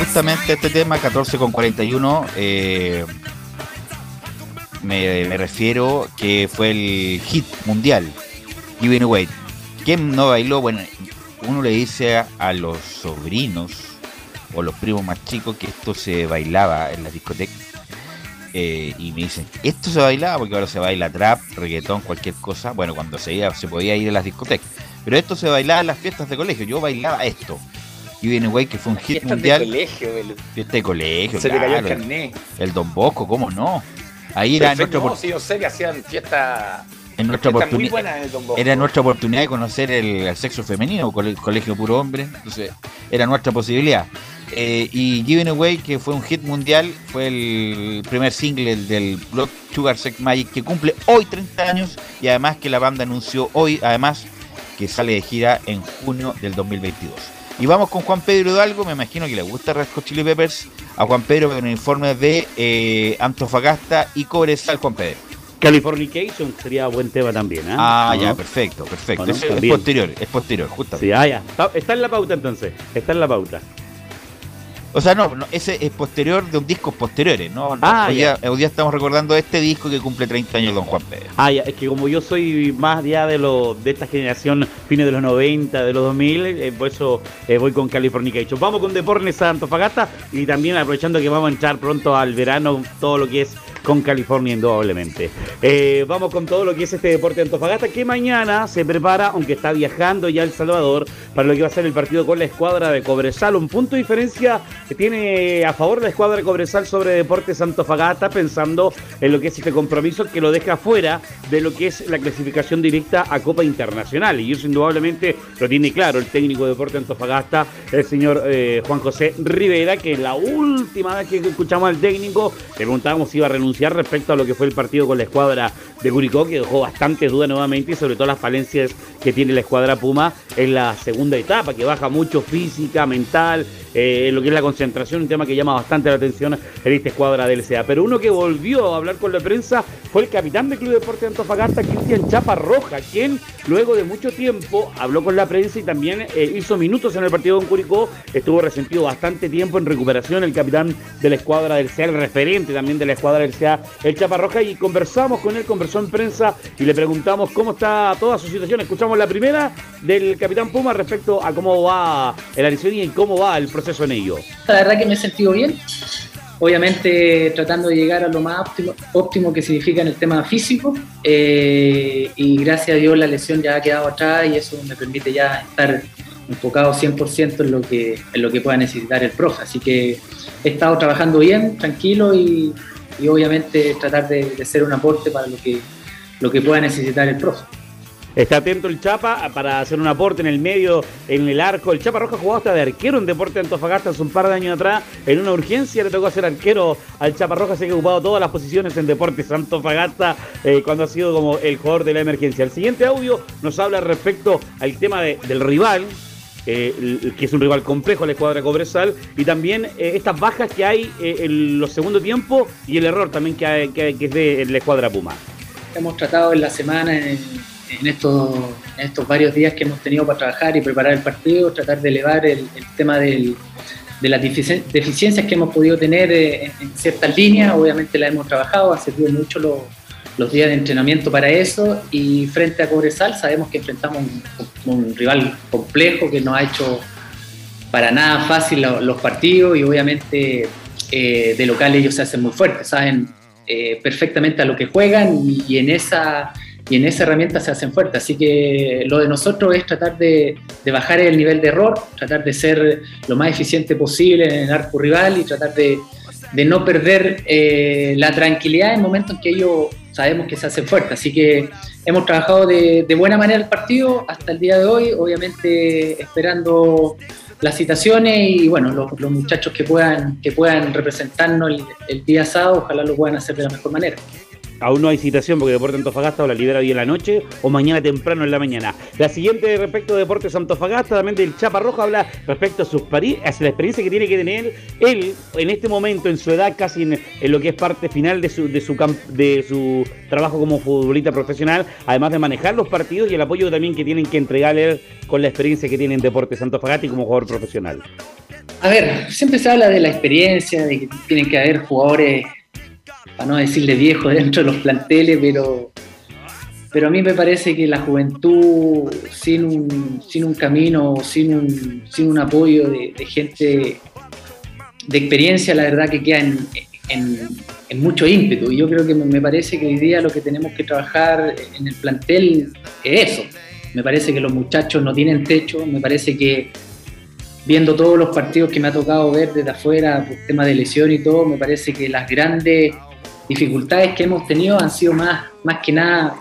Justamente este tema 14 con 41, eh, me, refiero que fue el hit mundial, Giving Away. ¿Quién no bailó? Bueno, uno le dice a, los sobrinos o los primos más chicos que esto se bailaba en la discoteca. Eh, y me dicen, esto se bailaba porque ahora se baila trap, reggaetón, cualquier cosa. Bueno, cuando se, iba, se podía ir a las discotecas. Pero esto se bailaba en las fiestas de colegio. Yo bailaba esto. Y viene güey que fue un hit mundial. De colegio, Fiesta de colegio, Se le cayó el carnet. El Don Bosco, ¿cómo no? Ahí era nuestra no, sí, yo sé que hacían fiesta. En nuestra oportunidad. Era nuestra oportunidad de conocer el, sexo femenino, colegio puro hombre. Entonces, era nuestra posibilidad. Eh, y Giving Away, que fue un hit mundial, fue el primer single del blog Sugar Sex Magic, que cumple hoy 30 años y además que la banda anunció hoy, además, que sale de gira en junio del 2022. Y vamos con Juan Pedro Hidalgo, me imagino que le gusta Red Hot Chili Peppers, a Juan Pedro con el informe de eh, Antofagasta y Cobresal, Juan Pedro. Californication sería buen tema también, ¿eh? Ah, ya, perfecto, perfecto. Es, posterior, es posterior, justamente. Sí, ah, ya. Está, está en la pauta entonces. Está en la pauta. O sea, no, no, ese es posterior de un disco posteriores, ¿no? Ah, hoy, ya. día, hoy día estamos recordando este disco que cumple 30 años Don Juan Pedro. Ah, ya, es que como yo soy más ya de lo, de esta generación, fines de los 90, de los 2000, eh, por eso eh, voy con Californication. Vamos con Deportes a Antofagasta y también aprovechando que vamos a entrar pronto al verano, todo lo que es con California indudablemente. Eh, vamos con todo lo que es este deporte de Antofagasta que mañana se prepara, aunque está viajando ya El Salvador, para lo que va a ser el partido con la escuadra de Cobresal. Un punto de diferencia que tiene a favor la escuadra de Cobresal sobre Deportes Antofagasta, pensando en lo que es este compromiso que lo deja fuera de lo que es la clasificación directa a Copa Internacional. Y eso indudablemente lo tiene claro el técnico de Deportes Antofagasta, el señor eh, Juan José Rivera, que la última vez que escuchamos al técnico le preguntábamos si iba a renunciar respecto a lo que fue el partido con la escuadra de Curicó, que dejó bastantes dudas nuevamente y sobre todo las falencias que tiene la escuadra Puma en la segunda etapa, que baja mucho física, mental, eh, lo que es la concentración, un tema que llama bastante la atención en esta escuadra del CA. Pero uno que volvió a hablar con la prensa fue el capitán del Club Deporte de Antofagasta, Cristian Chapa Roja, quien luego de mucho tiempo habló con la prensa y también eh, hizo minutos en el partido con Curicó, estuvo resentido bastante tiempo en recuperación el capitán de la escuadra del CA, el referente también de la escuadra del El Chapa Roja, y conversamos con él, conversó en prensa y le preguntamos cómo está toda su situación. Escuchamos la primera del capitán Puma respecto a cómo va el Arizona y cómo va el proceso en ello. La verdad que me he sentido bien. Obviamente tratando de llegar a lo más óptimo, óptimo que significa en el tema físico. eh, y gracias a Dios la lesión ya ha quedado atrás y eso me permite ya estar enfocado 100% en lo, que, en lo que pueda necesitar el profe. Así que he estado trabajando bien, tranquilo y, y obviamente tratar de, de ser un aporte para lo que, lo que pueda necesitar el profe. Está atento el Chapa para hacer un aporte en el medio, en el arco. El Chapa Roja jugado hasta de arquero en Deporte de Antofagasta hace un par de años atrás. En una urgencia le tocó hacer arquero al Chapa Roja, se ha ocupado todas las posiciones en Deportes Antofagasta eh, cuando ha sido como el jugador de la emergencia. El siguiente audio nos habla respecto al tema de- del rival. Eh, que es un rival complejo la escuadra Cobresal y también eh, estas bajas que hay eh, en los segundos tiempos y el error también que, hay- que, que es de la escuadra Puma. hemos tratado en la semana, en, en estos, en estos varios días que hemos tenido para trabajar y preparar el partido, tratar de elevar el, el tema del- de las deficien- deficiencias que hemos podido tener eh, en, en ciertas líneas. Obviamente las hemos trabajado, han servido mucho los, los días de entrenamiento para eso. Y frente a Cobresal sabemos que enfrentamos un, rival complejo que nos ha hecho para nada fácil lo- los partidos y obviamente eh, de local ellos se hacen muy fuertes, saben eh, perfectamente a lo que juegan y, en esa y en esa herramienta se hacen fuertes. Así que lo de nosotros es tratar de, bajar el nivel de error, tratar de ser lo más eficiente posible en el arco rival y tratar de, de no perder eh, la tranquilidad en momentos en que ellos sabemos que se hacen fuertes. Así que hemos trabajado de, de buena manera el partido hasta el día de hoy, obviamente esperando las citaciones y bueno, los, los muchachos que puedan, que puedan representarnos el, el día sábado, ojalá lo puedan hacer de la mejor manera. Aún no hay citación porque Deporte Antofagasta o la libera hoy en la noche o mañana temprano en la mañana. La siguiente respecto de Deportes Antofagasta, también del Chapa Roja, habla respecto a, sus pari- a la experiencia que tiene que tener él en este momento, en su edad, casi en, lo que es parte final de su, de, su de su trabajo como futbolista profesional, además de manejar los partidos y el apoyo también que tienen que entregarle con la experiencia que tiene en Deportes Antofagasta y como jugador profesional. A ver, siempre se habla de la experiencia, de que tienen que haber jugadores, para no decirle viejos, dentro de los planteles, pero, pero a mí me parece que la juventud sin un, sin un camino, sin un, sin un apoyo de, gente de experiencia, la verdad que queda en, en- mucho ímpetu. Y yo creo que me parece que hoy día lo que tenemos que trabajar en el plantel es eso. Me parece que los muchachos no tienen techo, me parece que viendo todos los partidos que me ha tocado ver desde afuera, por tema de lesión y todo, me parece que las grandes dificultades que hemos tenido han sido más, más que nada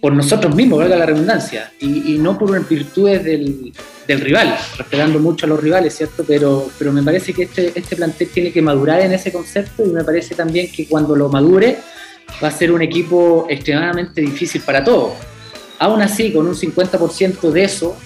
por nosotros mismos, valga la redundancia, y, y no por virtudes del, del rival, respetando mucho a los rivales, ¿cierto? Pero, pero me parece que este, este plantel tiene que madurar en ese concepto y me parece también que cuando lo madure va a ser un equipo extremadamente difícil para todos. Aún así, con un 50% de eso,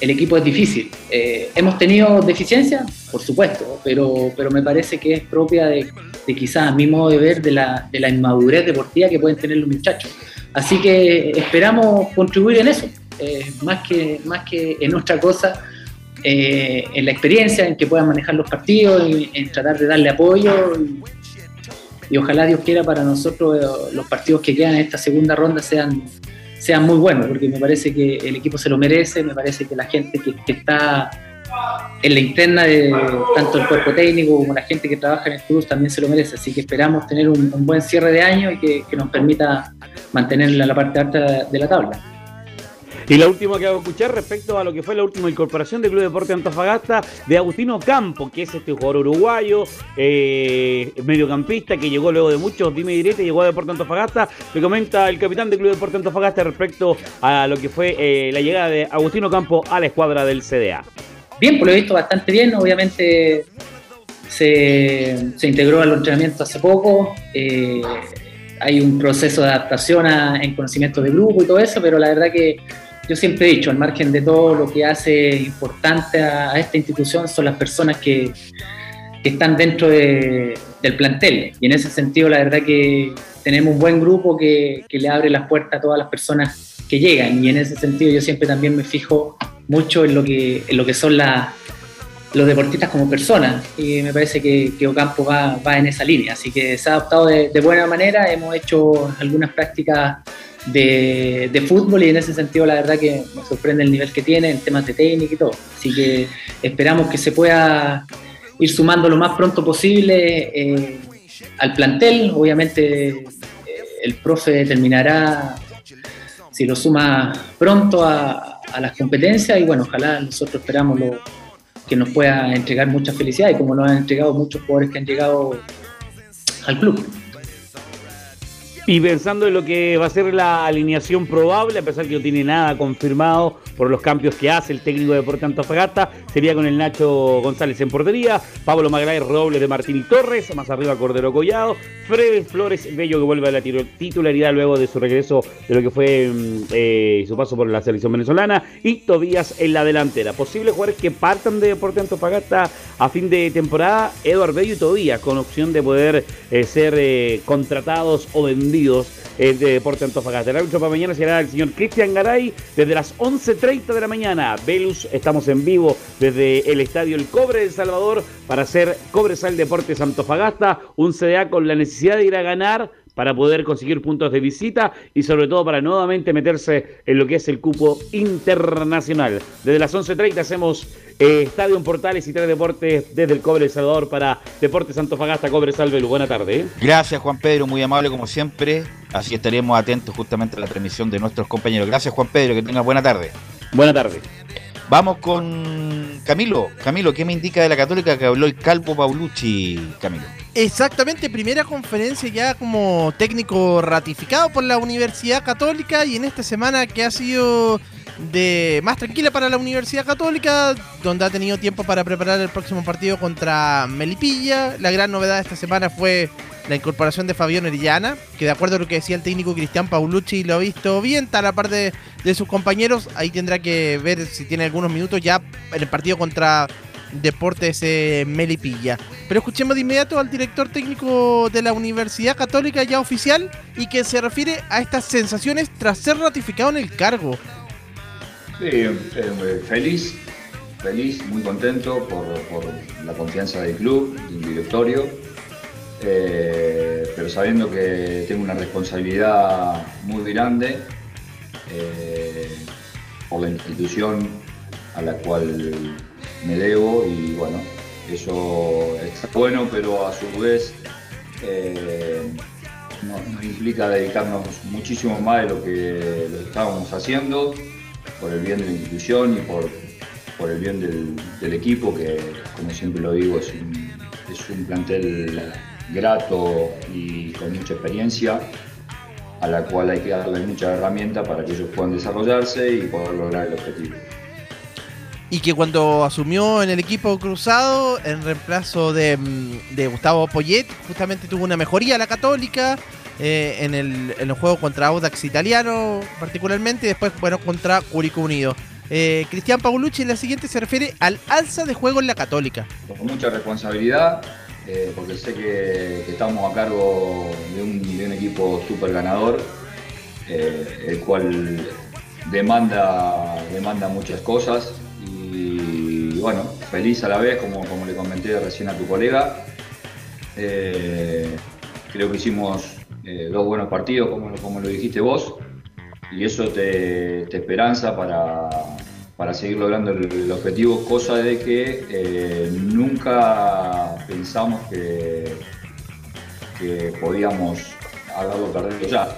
el equipo es difícil. Eh, ¿Hemos tenido deficiencias? Por supuesto, pero, pero me parece que es propia de, quizás a mi modo de ver de la, de la inmadurez deportiva que pueden tener los muchachos. Así que esperamos contribuir en eso, eh, más, que, más que en otra cosa, eh, en la experiencia, en que puedan manejar los partidos, en, tratar de darle apoyo. Y, ojalá Dios quiera para nosotros los partidos que quedan en esta segunda ronda sean sean muy buenos, porque me parece que el equipo se lo merece, me parece que la gente que, está en la interna de tanto el cuerpo técnico como la gente que trabaja en el club también se lo merece, así que esperamos tener un, buen cierre de año y que, que nos permita mantener la parte alta de la tabla. Y la última que hago escuchar respecto a lo que fue la última incorporación del Club Deporte Antofagasta de Agustino Campo, que es este jugador uruguayo, eh, mediocampista, que llegó luego de muchos dime directo llegó a Deporte Antofagasta. Le comenta el capitán del Club Deporte Antofagasta respecto a lo que fue eh, la llegada de Agustino Campo a la escuadra del CDA. Bien, pues lo he visto bastante bien, obviamente se, integró al entrenamiento hace poco. Eh, hay un proceso de adaptación en conocimiento de grupo y todo eso, pero la verdad que yo siempre he dicho, al margen de todo lo que hace importante a, esta institución son las personas que, están dentro del plantel. Y en ese sentido, la verdad que tenemos un buen grupo que, le abre las puertas a todas las personas que llegan. Y en ese sentido, yo siempre también me fijo mucho en lo que, en lo que son los deportistas como personas. Y me parece que, Ocampo va, en esa línea. Así que se ha adaptado de buena manera. Hemos hecho algunas prácticas de, fútbol y en ese sentido la verdad que me sorprende el nivel que tiene en temas de técnica y todo. Así que esperamos que se pueda ir sumando lo más pronto posible eh, al plantel. Obviamente eh, el profe determinará si lo suma pronto a, las competencias y bueno, ojalá nosotros esperamos lo, que nos pueda entregar mucha felicidad y como nos han entregado muchos jugadores que han llegado al club. Y pensando en lo que va a ser la alineación probable, a pesar que no tiene nada confirmado por los cambios que hace el técnico de Deporte Antofagasta, sería con el Nacho González en portería, Pablo Magaray Robles de Martín y Torres, más arriba Cordero Collado, Fred Flores Bello que vuelve a la titularidad luego de su regreso de lo que fue mm, eh, su paso por la selección venezolana, y Tobías en la delantera. Posibles jugadores que partan de Deporte Antofagasta a fin de temporada, Eduardo Bello y Tobías, con opción de poder eh, ser eh, contratados o vendidos de Deporte Antofagasta. El árbitro para mañana será el señor Cristian Garay desde las 11.30 de la mañana. Velus, estamos en vivo desde el estadio El Cobre de Salvador para hacer Cobresal Deportes Antofagasta, un CDA con la necesidad de ir a ganar para poder conseguir puntos de visita y sobre todo para nuevamente meterse en lo que es el cupo internacional. Desde las 11.30 hacemos eh, Estadio en Portales y Tres Deportes desde el Cobre El Salvador para Deportes Antofagasta, Cobre Salvelu. Buena tarde. ¿eh? Gracias Juan Pedro, muy amable como siempre. Así estaremos atentos justamente a la transmisión de nuestros compañeros. Gracias Juan Pedro, que tenga buena tarde. Buena tarde. Vamos con Camilo. Camilo, ¿qué me indica de la Católica que habló el Calvo Paulucci, Camilo? Exactamente, primera conferencia ya como técnico ratificado por la Universidad Católica y en esta semana que ha sido de más tranquila para la Universidad Católica, donde ha tenido tiempo para preparar el próximo partido contra Melipilla. La gran novedad de esta semana fue la incorporación de Fabián Orellana, que de acuerdo a lo que decía el técnico Cristian Paulucci, lo ha visto bien, tal la parte de sus compañeros. Ahí tendrá que ver si tiene algunos minutos ya en el partido contra Deportes eh, Melipilla. Pero escuchemos de inmediato al director técnico de la Universidad Católica ya oficial y que se refiere a estas sensaciones tras ser ratificado en el cargo. Sí, eh, feliz, feliz, muy contento por, la confianza del club, del directorio, eh, pero sabiendo que tengo una responsabilidad muy grande por la institución a la cual me debo y bueno, eso está bueno, pero a su vez eh, nos, implica dedicarnos muchísimo más de lo que lo estábamos haciendo por el bien de la institución y por, por el bien del, equipo, que como siempre lo digo, es un, es un plantel grato y con mucha experiencia a la cual hay que darle muchas herramientas para que ellos puedan desarrollarse y poder lograr el objetivo y que cuando asumió en el equipo cruzado, en reemplazo de, mm, Gustavo Poyet, justamente tuvo una mejoría la Católica eh, en, el, en, juego contra Audax Italiano, particularmente, y después, bueno, contra Curicó Unido. Eh, Cristian Paulucci en la siguiente se refiere al alza de juego en la Católica. Con mucha responsabilidad, eh, porque sé que, estamos a cargo de un, equipo súper ganador, eh, el cual demanda, demanda muchas cosas y, bueno, feliz a la vez, como, como le comenté recién a tu colega. creo que hicimos dos buenos partidos, como, como lo dijiste vos y eso te, esperanza para, seguir logrando el, objetivo, cosa de que eh, nunca pensamos que, que podíamos haberlo perdido ya.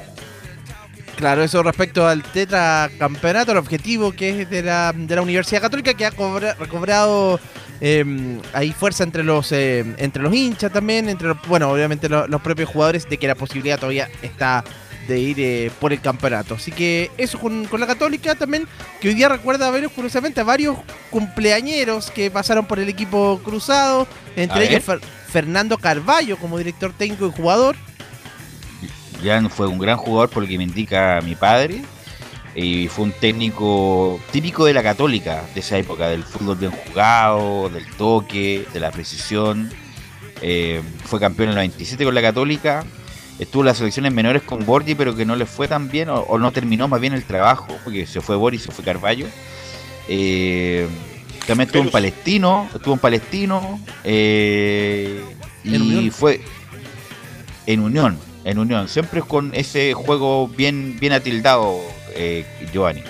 Claro, eso respecto al tetracampeonato, el objetivo que es de la, de la Universidad Católica que ha recobrado em, ahí fuerza entre los eh, entre los hinchas también, entre bueno, obviamente los propios jugadores de que la posibilidad todavía está de ir eh, por el campeonato. Así que eso con, la Católica también, que hoy día recuerda a ver curiosamente a varios cumpleañeros que pasaron por el equipo cruzado, entre ellos Fernando Carballo como director técnico y jugador. Ya fue un gran jugador por lo que me indica mi padre. Y fue un técnico típico de la católica de esa época, del fútbol bien jugado, del toque, de la precisión. Eh, fue campeón en el 97 con la católica, estuvo en las selecciones menores con Borgi, pero que no le fue tan bien o, no terminó más bien el trabajo, porque se fue Boris, se fue Carballo. Eh, también estuvo en Palestino, estuvo en Palestino eh, y fue en Unión, en Unión, siempre con ese juego bien, bien atildado, eh, Giovanni.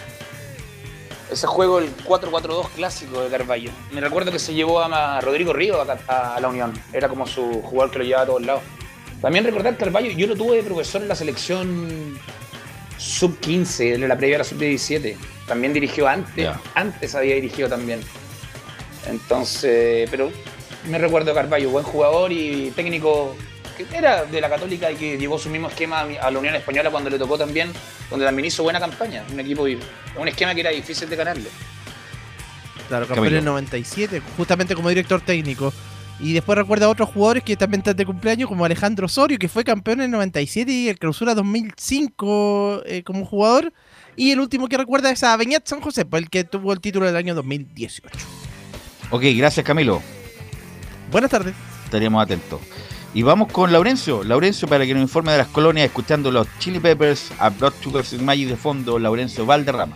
Ese juego, el 4-4-2 clásico de Carballo. Me recuerdo que se llevó a Rodrigo Río a, a la Unión. Era como su jugador que lo llevaba a todos lados. También recordar Carballo, yo lo tuve de profesor en la selección sub-15, en la previa a la sub-17. También dirigió antes, antes había dirigido también. Entonces, pero me recuerdo Carballo, buen jugador y técnico que era de la Católica y que llevó su mismo esquema a la Unión Española cuando le tocó también, donde también hizo buena campaña. Un equipo, un esquema que era difícil de ganarle. Claro, campeón en el 97, justamente como director técnico. Y después recuerda a otros jugadores que también están de cumpleaños, como Alejandro Osorio, que fue campeón en el 97 y el clausura 2005 eh, como jugador. Y el último que recuerda es a Beñat San José, el que tuvo el título del año 2018. Ok, gracias Camilo. Buenas tardes. Estaríamos atentos. Y vamos con Laurencio. Laurencio para que nos informe de las colonias, escuchando los Chili Peppers, a Blood Sugars Magic de fondo, Laurencio Valderrama.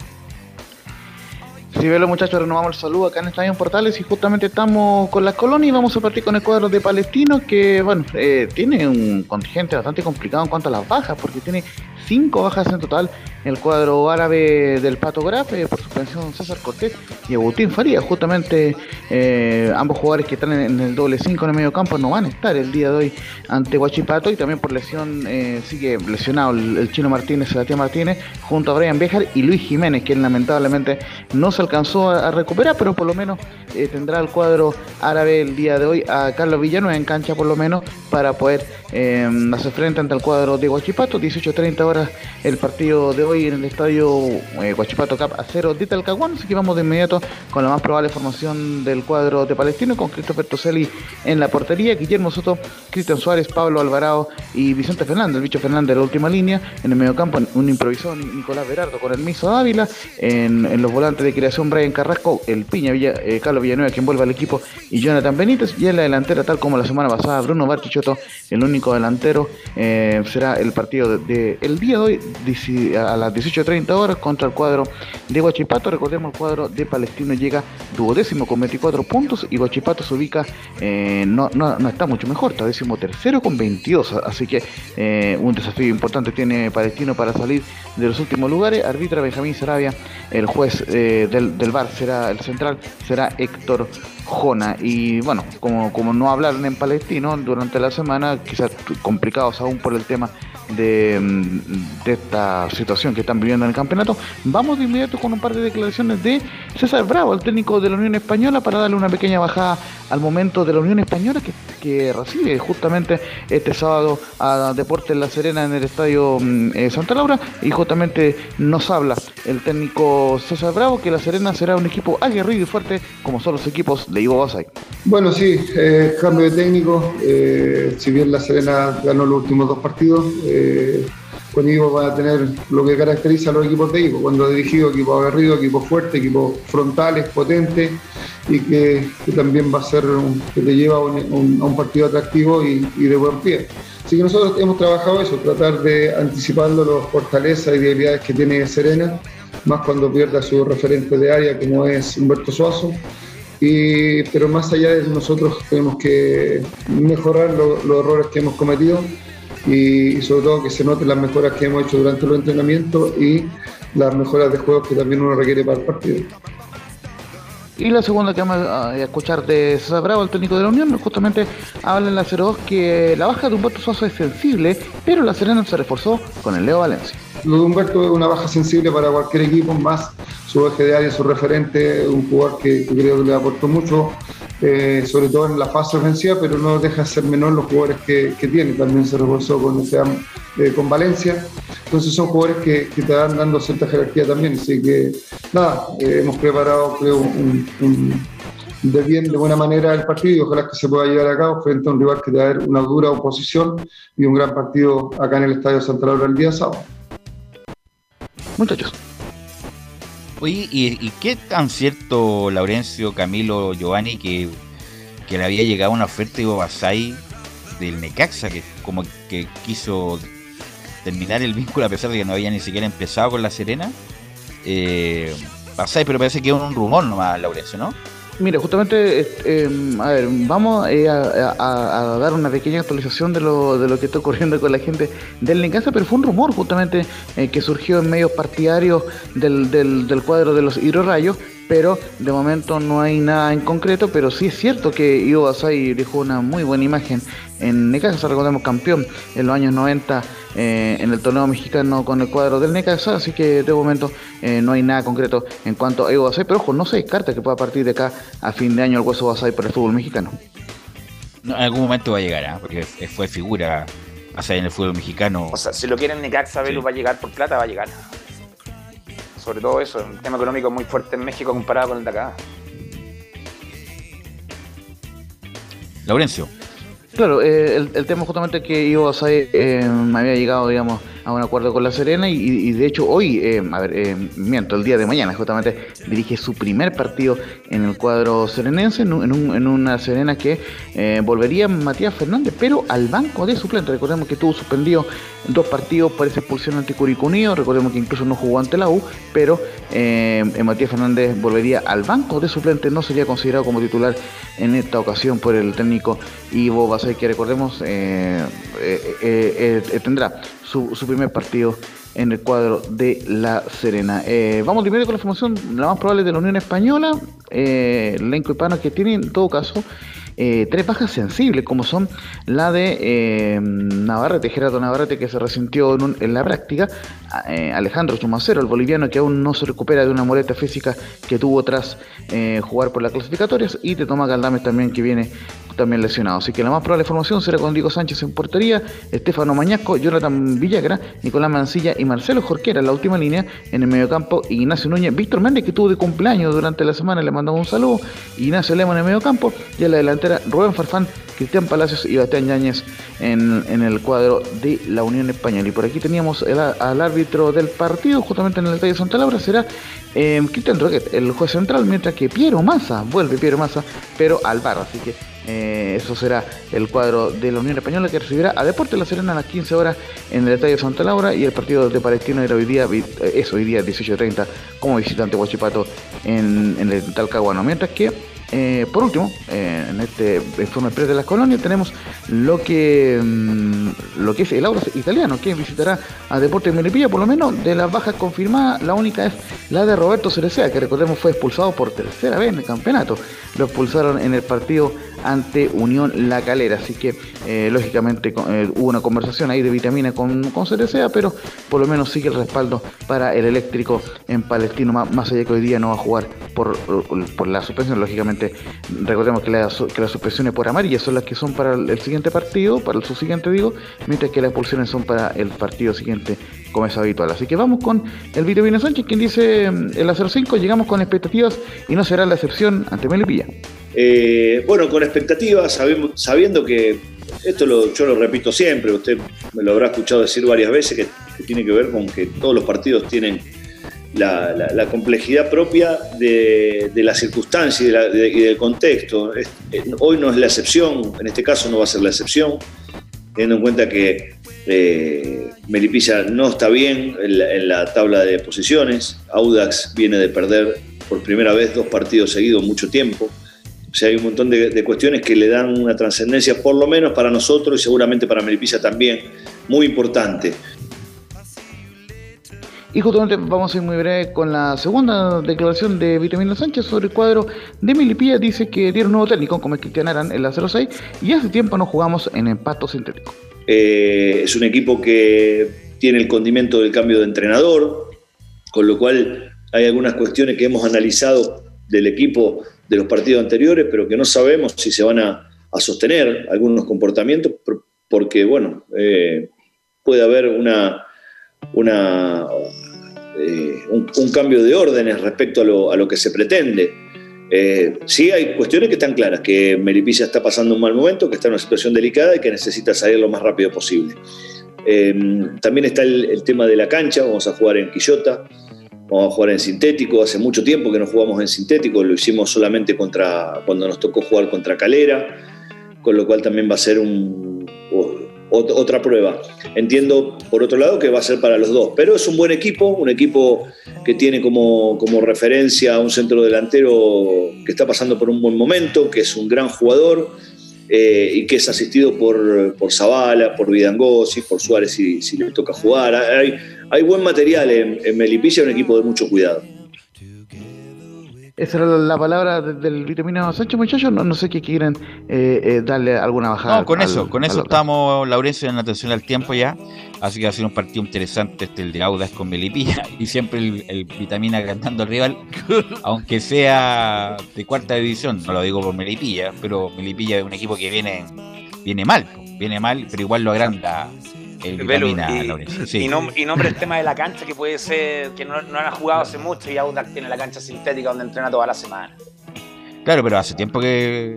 Sí, los muchachos, renovamos el saludo acá en Estadio Portales y justamente estamos con las colonias y vamos a partir con el cuadro de Palestino que, bueno, eh, tiene un contingente bastante complicado en cuanto a las bajas porque tiene cinco bajas en total el cuadro árabe del Pato Graf eh, por suspensión César Cortés y Agustín Faría. Justamente eh, ambos jugadores que están en, el doble 5 en el medio campo no van a estar el día de hoy ante Guachipato y también por lesión eh, sigue lesionado el, chino Martínez, Sebastián Martínez, junto a Brian Béjar y Luis Jiménez, quien lamentablemente no se alcanzó a, recuperar, pero por lo menos tendrá el cuadro árabe el día de hoy a Carlos Villanueva en cancha por lo menos para poder hacer frente ante el cuadro de Guachipato, 18-30 horas el partido de hoy en el estadio eh, Guachipato Cap a cero de Talcahuán, así que vamos de inmediato con la más probable formación del cuadro de Palestino, con Christopher Toselli en la portería, Guillermo Soto, Cristian Suárez, Pablo Alvarado y Vicente Fernández, el bicho Fernández de la última línea, en el mediocampo un improvisado Nicolás Berardo con el Miso Dávila, en, los volantes de creación Brian Carrasco, el Piña eh, Carlos Villanueva quien vuelve al equipo y Jonathan Benítez, y en la delantera tal como la semana pasada Bruno Bartichotto, el único delantero, eh, será el partido de, el día de hoy a la las 18.30 horas contra el cuadro de Guachipato. Recordemos, el cuadro de Palestino llega duodécimo con 24 puntos y Guachipato se ubica, eh, no, no, está mucho mejor, está décimo tercero con 22. Así que eh, un desafío importante tiene Palestino para salir de los últimos lugares. Arbitra Benjamín Sarabia, el juez eh, del, del bar será el central, será Héctor Jona. Y bueno, como, como no hablaron en palestino durante la semana, quizás complicados aún por el tema de, de, esta situación que están viviendo en el campeonato, vamos de inmediato con un par de declaraciones de César Bravo, el técnico de la Unión Española, para darle una pequeña bajada al momento de la Unión Española que, que recibe justamente este sábado a Deportes La Serena en el estadio mm, eh, Santa Laura y justamente nos habla el técnico César Bravo que La Serena será un equipo aguerrido y fuerte como son los equipos de Ivo Basay. Bueno, sí, eh, cambio de técnico, eh, si bien La Serena ganó los últimos dos partidos, con Ivo va a tener lo que caracteriza a los equipos de Ivo, cuando ha dirigido equipos aguerridos, equipos fuertes, equipos frontales, potentes y que, también va a ser que te lleva a un, partido atractivo y, de buen pie. Así que nosotros hemos trabajado eso, tratar de anticipando las fortalezas y debilidades que tiene Serena, más cuando pierda su referente de área como es Humberto Suazo. Y, pero más allá de nosotros tenemos que mejorar los errores que hemos cometido y, sobre todo que se noten las mejoras que hemos hecho durante los entrenamientos y las mejoras de juegos que también uno requiere para el partido. Y la segunda que vamos a escuchar de César Bravo, el técnico de la Unión, justamente habla en la 02 que la baja de Humberto Suazo es sensible, pero la Serena se reforzó con el Leo Valencia. Lo de Humberto es una baja sensible para cualquier equipo, más su eje de área, su referente, un jugador que, creo que le aportó mucho, eh, sobre todo en la fase ofensiva, pero no deja de ser menor los jugadores que, tiene. También se reforzó con, eh, con Valencia. Entonces son jugadores que, te van dando cierta jerarquía también. Así que nada, eh, hemos preparado creo un, de bien, de buena manera el partido y ojalá que se pueda llevar a cabo frente a un rival que te va a dar una dura oposición y un gran partido acá en el Estadio Santa Laura el día sábado. Muchachos. Oye, ¿y, qué tan cierto, Laurencio, Camilo, Giovanni, que, que le había llegado una oferta de Basay del Necaxa, que como que quiso terminar el vínculo a pesar de que no había ni siquiera empezado con la Serena? Eh, Basay, pero parece que es un rumor nomás, Laurencio, ¿no? Mira, justamente, eh, a ver, vamos eh, a, dar una pequeña actualización de lo, de lo que está ocurriendo con la gente del Necaxa, pero fue un rumor justamente eh, que surgió en medios partidarios del, del, cuadro de los Rayos pero de momento no hay nada en concreto, pero sí es cierto que Ivo Basay dejó una muy buena imagen en Necaxa, recordemos campeón en los años 90 eh, en el torneo mexicano con el cuadro del Necaxa, así que de momento eh, no hay nada concreto en cuanto a Ivo Basay, pero ojo, no se descarta que pueda partir de acá a fin de año el hueso Basay para el fútbol mexicano. en algún momento va a llegar, ¿eh? porque fue figura Basay en el fútbol mexicano. O sea, si lo quieren Necaxa, Velu va a llegar por plata, va a llegar sobre todo eso, un tema económico muy fuerte en México comparado con el de acá. Laurencio. Claro, eh, el, tema justamente que Ivo Asai eh, me había llegado, digamos, a un acuerdo con la Serena y, de hecho hoy, eh, a ver, eh, miento, el día de mañana justamente dirige su primer partido en el cuadro serenense, en, en, una Serena que eh, volvería Matías Fernández, pero al banco de suplente. Recordemos que tuvo suspendido dos partidos por esa expulsión ante Curicunio, recordemos que incluso no jugó ante la U, pero Matías Fernández volvería al banco de suplente, no sería considerado como titular en esta ocasión por el técnico Ivo Basay, que recordemos tendrá su, primer partido en el cuadro de La Serena. Eh, vamos primero con la formación, la más probable de la Unión Española, eh, el elenco hispano que tiene en todo caso eh, tres bajas sensibles, como son la de eh, Navarrete, Gerardo Navarrete, que se resintió en, la práctica, Alejandro Chumacero, el boliviano, que aún no se recupera de una molestia física que tuvo tras jugar por las clasificatorias, y te toma Galdames también, que viene también lesionado. Así que la más probable formación será con Diego Sánchez en portería, Estefano Mañasco, Jonathan Villagra, Nicolás Mancilla y Marcelo Jorquera en la última línea. En el mediocampo, Ignacio Núñez, Víctor Méndez, que tuvo de cumpleaños durante la semana, le mandamos un saludo. Ignacio Lema en el mediocampo y en la delantera Rubén Farfán, Cristian Palacios y Bastián Yáñez en, el cuadro de la Unión Española. Y por aquí teníamos al árbitro del partido, justamente en el detalle de Santa Laura, será eh, Cristian Roquet, el juez central, mientras que Piero Massa, vuelve Piero Massa, pero al bar. Así que eh, eso será el cuadro de la Unión Española que recibirá a Deportes La Serena a las 15 horas en el Estadio Santa Laura y el partido de Palestino era hoy día, eh, es hoy día 18.30 como visitante Huachipato en, en el Talcahuano. Mientras que eh, por último, eh, en este informe pre de las colonias tenemos lo que mm, lo que es el Auros italiano, quien visitará a Deportes Melipilla, por lo menos de las bajas confirmadas, la única es la de Roberto Cerecea, que recordemos fue expulsado por tercera vez en el campeonato. Lo expulsaron en el partido ante Unión La Calera, así que eh, lógicamente hubo una conversación ahí de vitamina con, con Cerecea, pero por lo menos sigue el respaldo para el eléctrico en Palestino, más, allá que hoy día no va a jugar por, por la suspensión, lógicamente recordemos que, las suspensiones por amarilla son las que son para el siguiente partido, para el subsiguiente digo, mientras que las expulsiones son para el partido siguiente, como es habitual. Así que vamos con el Vino Sánchez, quien dice el a 05 llegamos con expectativas y no será la excepción ante Melipilla. Eh, bueno, con expectativas, sabiendo que esto lo, yo lo repito siempre, usted me lo habrá escuchado decir varias veces, que, tiene que ver con que todos los partidos tienen la, complejidad propia de, la circunstancia y, del contexto. hoy no es la excepción, en este caso no va a ser la excepción, teniendo en cuenta que eh, Melipilla no está bien en la, tabla de posiciones, Audax viene de perder por primera vez dos partidos seguidos mucho tiempo. O sea, hay un montón de, cuestiones que le dan una trascendencia, por lo menos para nosotros y seguramente para Melipilla también, muy importante. Y justamente vamos a ir muy breve con la segunda declaración de Vitamina Sánchez sobre el cuadro de Melipilla. Dice que dieron un nuevo técnico, como es Cristian Aran, en la 06, y hace tiempo no jugamos en empato sintético. Eh, es un equipo que tiene el condimento del cambio de entrenador, con lo cual hay algunas cuestiones que hemos analizado del equipo de los partidos anteriores, pero que no sabemos si se van a, sostener algunos comportamientos, porque, bueno, eh, puede haber una, una, eh, un, cambio de órdenes respecto a lo, a lo que se pretende. Eh, sí hay cuestiones que están claras, que Melipilla está pasando un mal momento, que está en una situación delicada y que necesita salir lo más rápido posible. también está el, tema de la cancha, vamos a jugar en Quillota, Vamos a jugar en sintético. Hace mucho tiempo que no jugamos en sintético, lo hicimos solamente contra, cuando nos tocó jugar contra Calera, con lo cual también va a ser otra prueba. Entiendo, por otro lado, que va a ser para los dos, pero es un buen equipo, un equipo que tiene como, como referencia a un centro delantero que está pasando por un buen momento, que es un gran jugador eh, y que es asistido por, por Zavala, por Vidangosi, por Suárez si, le toca jugar. Hay buen material en, en Melipilla, un equipo de mucho cuidado. Esa era la palabra del vitamina Sánchez, muchachos. No, no sé qué quieren eh, eh, darle alguna bajada. No, con eso, con eso estamos, Laurencio, en atención al tiempo ya. Así que va a ser un partido interesante este, el de Audas con Melipilla. Y siempre el, vitamina cantando al rival, aunque sea de cuarta división. No lo digo por Melipilla, pero Melipilla es un equipo que viene, viene mal. Viene mal, pero igual lo agranda y, nombre el tema de la cancha que puede ser que no, no han jugado hace mucho y Audax tiene la cancha sintética donde entrena toda la semana. Claro, pero hace tiempo que,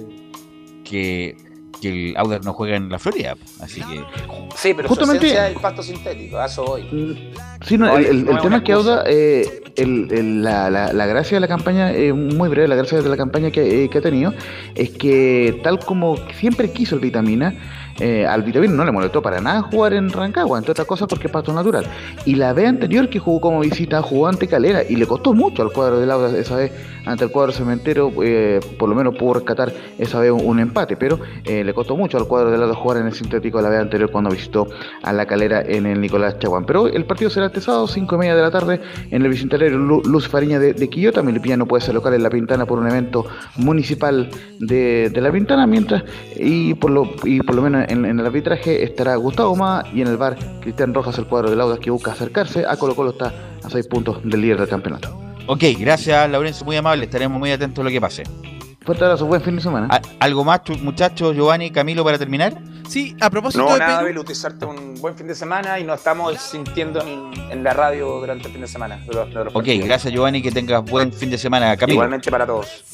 que, el Audax no juega en la Florida, así que... Sí, pero justamente el pasto sintético, eso hoy. Sí, el, tema es que Audax, eh, la, la, gracia de la campaña, eh, muy breve, la gracia de la campaña que, eh, que ha tenido, es que tal como siempre quiso el Vitamina, eh, al Vitamina no le molestó para nada jugar en Rancagua, entre otras cosas porque es pasto natural. Y la vez anterior que jugó como visita, jugó ante Calera y le costó mucho al cuadro de Lauda esa vez, ante el cuadro cementero, eh, por lo menos pudo rescatar esa vez un, empate, pero eh, le costó mucho al cuadro de Lauda jugar en el sintético la vez anterior cuando visitó a la Calera en el Nicolás Chaguán. Pero el partido será este sábado, 5 y media de la tarde, en el Bicentenario Luz Fariña de, de Quillota. Milipilla no puede ser local en La Pintana por un evento municipal de, La Pintana, mientras, y por lo, y por lo menos en, el arbitraje estará Gustavo Ma y en el bar Cristian Rojas, el cuadro de Lauda que busca acercarse. A Colo Colo está a seis puntos del líder del campeonato. Ok, gracias Laurencio, muy amable, estaremos muy atentos a lo que pase. Fuerte abrazo, buen fin de semana. ¿Algo más, muchachos, Giovanni, Camilo, para terminar? Sí, a propósito no, de nada, Perú. desearte un buen fin de semana y nos estamos sintiendo en, la radio durante el fin de semana. ok, gracias Giovanni, que tengas buen fin de semana, Camilo. Igualmente para todos.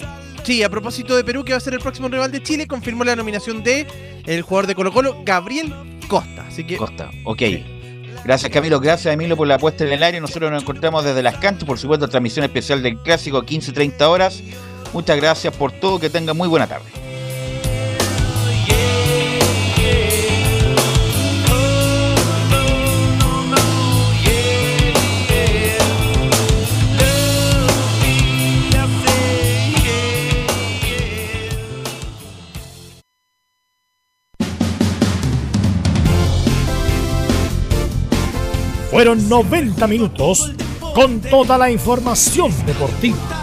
Sí, a propósito de Perú, que va a ser el próximo rival de Chile, confirmó la nominación de el jugador de Colo Colo, Gabriel Costa. Así que... Costa, ok. Gracias Camilo, gracias Emilio por la puesta en el aire. Nosotros nos encontramos desde las canchas, por supuesto, transmisión especial del clásico 15-30 horas. Muchas gracias por todo, que tengan muy buena tarde. Fueron 90 minutos con toda la información deportiva.